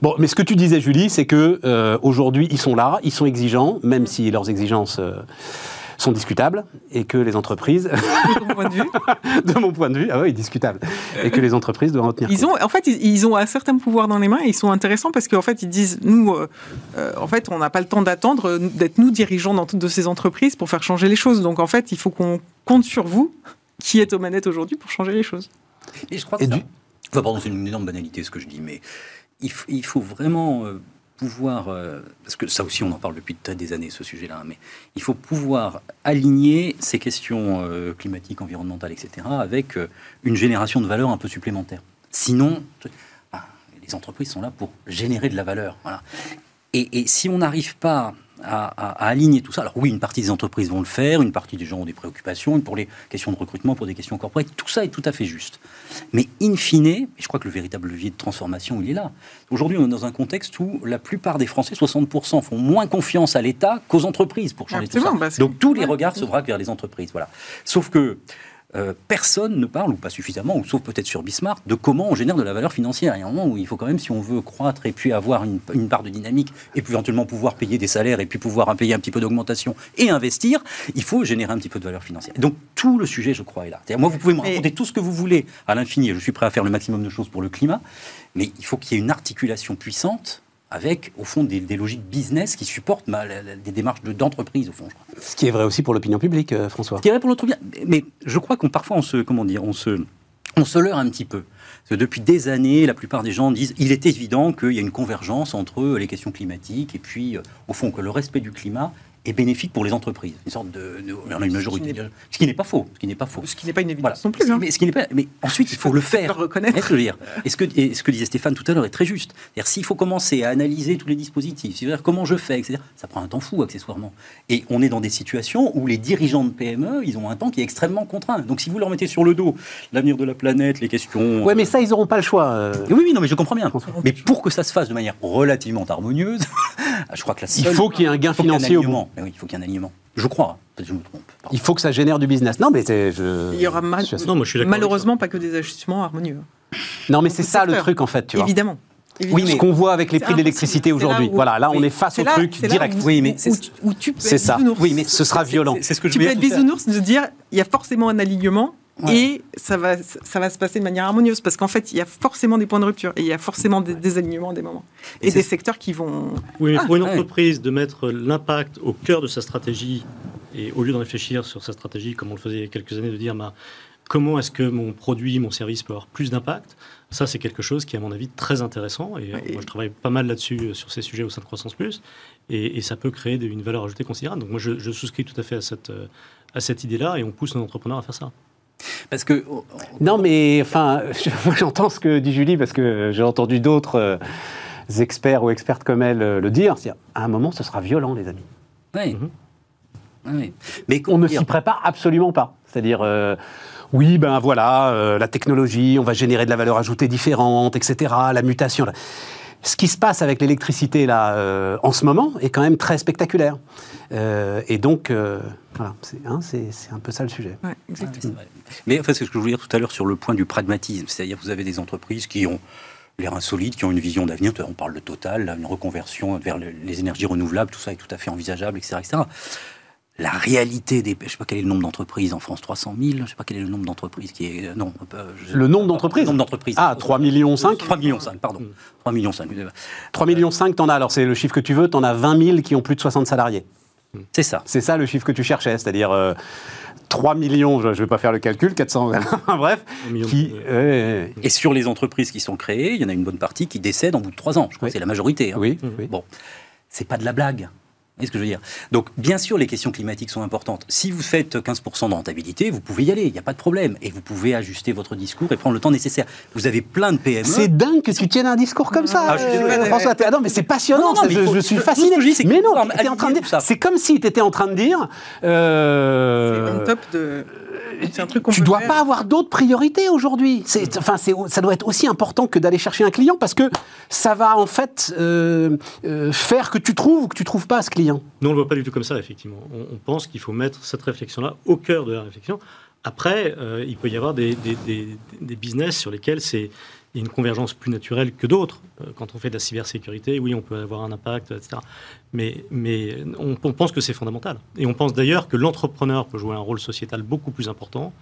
Bon, mais ce que tu disais, Julie, c'est que euh, aujourd'hui, ils sont là, ils sont exigeants, même si leurs exigences euh, sont discutables, et que les entreprises, de mon point de vue, de mon point de vue, ah oui, discutable, et que les entreprises doivent en tenir ils Ont, en fait, ils ont un certain pouvoir dans les mains, et ils sont intéressants parce qu'en fait, ils disent, nous, euh, en fait, on n'a pas le temps d'attendre d'être nous dirigeants dans toutes de ces entreprises pour faire changer les choses. Donc, en fait, il faut qu'on compte sur vous, qui êtes aux manettes aujourd'hui, pour changer les choses. Et je crois que du... pardon, c'est une énorme banalité ce que je dis, mais il, faut vraiment euh, pouvoir, euh, parce que ça aussi on en parle depuis des années ce sujet-là, mais il faut pouvoir aligner ces questions euh, climatiques, environnementales, etc., avec une génération de valeur un peu supplémentaire. Sinon, ben, les entreprises sont là pour générer de la valeur. Voilà. Et, et si on n'arrive pas à, aligner tout ça. Alors oui, une partie des entreprises vont le faire, une partie des gens ont des préoccupations, pour les questions de recrutement, pour des questions corporelles, tout ça est tout à fait juste. Mais in fine, et je crois que le véritable levier de transformation, il est là. Aujourd'hui, on est dans un contexte où la plupart des Français, 60%, font moins confiance à l'État qu'aux entreprises pour changer tout ça. Donc tous les regards se braquent vers les entreprises. Voilà. Sauf que euh, personne ne parle, ou pas suffisamment, ou sauf peut-être sur Bismarck, de comment on génère de la valeur financière. Il y a un moment où il faut quand même, si on veut croître et puis avoir une, part de dynamique, et puis éventuellement pouvoir payer des salaires, et puis pouvoir payer un petit peu d'augmentation et investir, il faut générer un petit peu de valeur financière. Donc tout le sujet, je crois, est là. moi, vous pouvez me raconter tout ce que vous voulez à l'infini, je suis prêt à faire le maximum de choses pour le climat, mais il faut qu'il y ait une articulation puissante avec, au fond, des, logiques business qui supportent des démarches d'entreprise, au fond. Ce qui est vrai aussi pour l'opinion publique, euh, François. Ce qui est vrai pour l'autre bien. Mais je crois qu'on parfois, on se, comment dire, on se, on se leurre un petit peu. Parce que depuis des années, la plupart des gens disent il est évident qu'il y a une convergence entre les questions climatiques et puis, euh, au fond, que le respect du climat est bénéfique pour les entreprises. Une sorte de, a une majorité. Ce qui n'est pas faux. Ce qui n'est pas faux. Ce qui n'est pas une évidence non plus. Hein. Mais, ce qui n'est pas. Mais ensuite, il faut le faire. Le reconnaître. Ce dire. Et ce que, et ce que disait Stéphane tout à l'heure est très juste. C'est-à-dire, s'il faut commencer à analyser tous les dispositifs, c'est-à-dire comment je fais, etc. Ça prend un temps fou accessoirement. Et on est dans des situations où les dirigeants de PME, ils ont un temps qui est extrêmement contraint. Donc, si vous leur mettez sur le dos l'avenir de la planète, les questions. Ouais, mais ça, ils n'auront pas le choix. Euh. Oui, oui, non, mais je comprends bien. Mais pour que ça se fasse de manière relativement harmonieuse, je crois que la Il faut qu'il y ait un gain financier au bout. Oui, il faut qu'il y ait un alignement. Je crois. Je me trompe. Il faut que ça génère du business. Non, mais je... Il y aura malheureusement pas que des ajustements harmonieux. Non, mais c'est ça le truc en fait, tu vois. Évidemment. Oui, mais ce qu'on voit avec les prix de l'électricité aujourd'hui. Voilà, là, on est face au truc direct. oui, mais c'est ça. Oui, mais ce sera violent. C'est ce que je tu peux être bisounours de dire il y a forcément un alignement et ça va, ça va se passer de manière harmonieuse parce qu'en fait, il y a forcément des points de rupture et il y a forcément des désalignements des moments. Et, des secteurs qui vont. Oui, mais pour une ah, entreprise, de mettre l'impact au cœur de sa stratégie et au lieu de réfléchir sur sa stratégie, comme on le faisait il y a quelques années, de dire bah, comment est-ce que mon produit, mon service peut avoir plus d'impact, ça, c'est quelque chose qui est, à mon avis, très intéressant. Et, moi, je travaille pas mal là-dessus, euh, sur ces sujets au sein de Croissance Plus. Et, ça peut créer une valeur ajoutée considérable. Donc, moi, je, je souscris tout à fait à cette, euh, à cette idée-là et on pousse nos entrepreneurs à faire ça. Parce que. Non, mais enfin, j'entends ce que dit Julie parce que j'ai entendu d'autres euh, experts ou expertes comme elle euh, le dire. À un moment, ce sera violent, les amis. Oui. Mhm. Mais on ne s'y prépare absolument pas. C'est-à-dire. Euh, oui, ben voilà, la technologie, on va générer de la valeur ajoutée différente, etc. La mutation ce qui se passe avec l'électricité là euh, en ce moment est quand même très spectaculaire. Euh, et donc, euh, voilà, hein, c'est un peu ça le sujet. Mais enfin, c'est ce que je voulais dire tout à l'heure sur le point du pragmatisme. C'est-à-dire vous avez des entreprises qui ont l'air insolites, qui ont une vision d'avenir. On parle de Total, une reconversion vers les énergies renouvelables, tout ça est tout à fait envisageable, etc. etc la réalité des. Je ne sais pas quel est le nombre d'entreprises en France, 300 000 Je ne sais pas quel est le nombre d'entreprises qui est. Non. le nombre d'entreprises Le nombre d'entreprises. Ah, 3 millions 5 3 millions 5, pardon. 3 millions 5. 3 millions 5, t'en as, alors c'est le chiffre que tu veux, t'en as 20 000 qui ont plus de 60 salariés. C'est ça. C'est ça le chiffre que tu cherchais, c'est-à-dire 3 euh, millions, je ne vais pas faire le calcul, 400, bref. Qui, Et sur les entreprises qui sont créées, il y en a une bonne partie qui décèdent en bout de 3 ans. Je crois que c'est la majorité. Hein. Oui, oui. Bon, c'est pas de la blague voyez ce que je veux dire? Donc, bien sûr, les questions climatiques sont importantes. Si vous faites 15% de rentabilité, vous pouvez y aller, il n'y a pas de problème. Et vous pouvez ajuster votre discours et prendre le temps nécessaire. Vous avez plein de PME. C'est dingue que tu tiennes un discours comme ça, ah, euh, François. Ah non, mais c'est passionnant, je, suis fasciné. mais non, c'est comme si tu étais en train de dire... Euh, c'est top de un truc tu dois pas avoir d'autres priorités aujourd'hui. Enfin, ça doit être aussi important que d'aller chercher un client parce que ça va en fait euh, euh, faire que tu trouves ou que tu trouves pas ce client. Nous, on le voit pas du tout comme ça, effectivement. On, pense qu'il faut mettre cette réflexion-là au cœur de la réflexion. Après, euh, il peut y avoir des, des business sur lesquels c'est il y a une convergence plus naturelle que d'autres. Euh, quand on fait de la cybersécurité, oui, on peut avoir un impact, etc. Mais, mais on, pense que c'est fondamental. Et on pense d'ailleurs que l'entrepreneur peut jouer un rôle sociétal beaucoup plus important.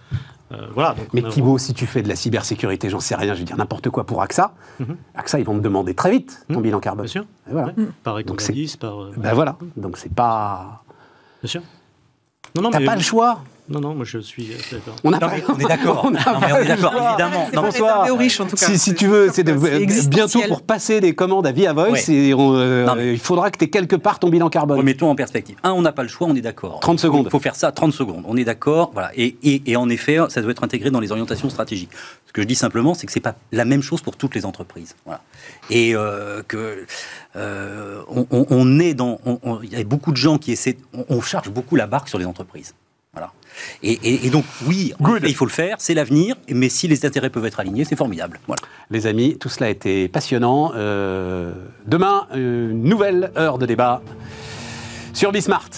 Euh, voilà, mais Thibault, si tu fais de la cybersécurité, j'en sais rien, je vais dire n'importe quoi pour AXA, mhm. AXA, ils vont me demander très vite ton mhm. bilan carbone. Bien sûr. voilà. Par donc par... Euh, ben voilà, donc c'est pas... Bien sûr. Non, non, T'as pas le choix. Non, non, moi je suis d'accord. On, on, est d'accord. on, est d'accord, évidemment. Non, François, riche, en tout cas. Si, si tu veux, c'est bientôt pour passer des commandes à Via Voice, et euh, il faudra que tu aies quelque part ton bilan carbone. Remettons en perspective. Un, on n'a pas le choix, on est d'accord. 30 secondes. Il faut faire ça 30 secondes. On est d'accord. Voilà. Et, et, et, en effet, ça doit être intégré dans les orientations stratégiques. Ce que je dis simplement, c'est que c'est pas la même chose pour toutes les entreprises. Voilà. Et euh, que euh, on, on, est dans. Il y a beaucoup de gens qui essaient. On, charge beaucoup la barque sur les entreprises. Voilà. Et, donc, oui, il faut le faire, c'est l'avenir, mais si les intérêts peuvent être alignés, c'est formidable. Voilà. Les amis, tout cela a été passionnant. Euh, demain, une nouvelle heure de débat sur Bismart.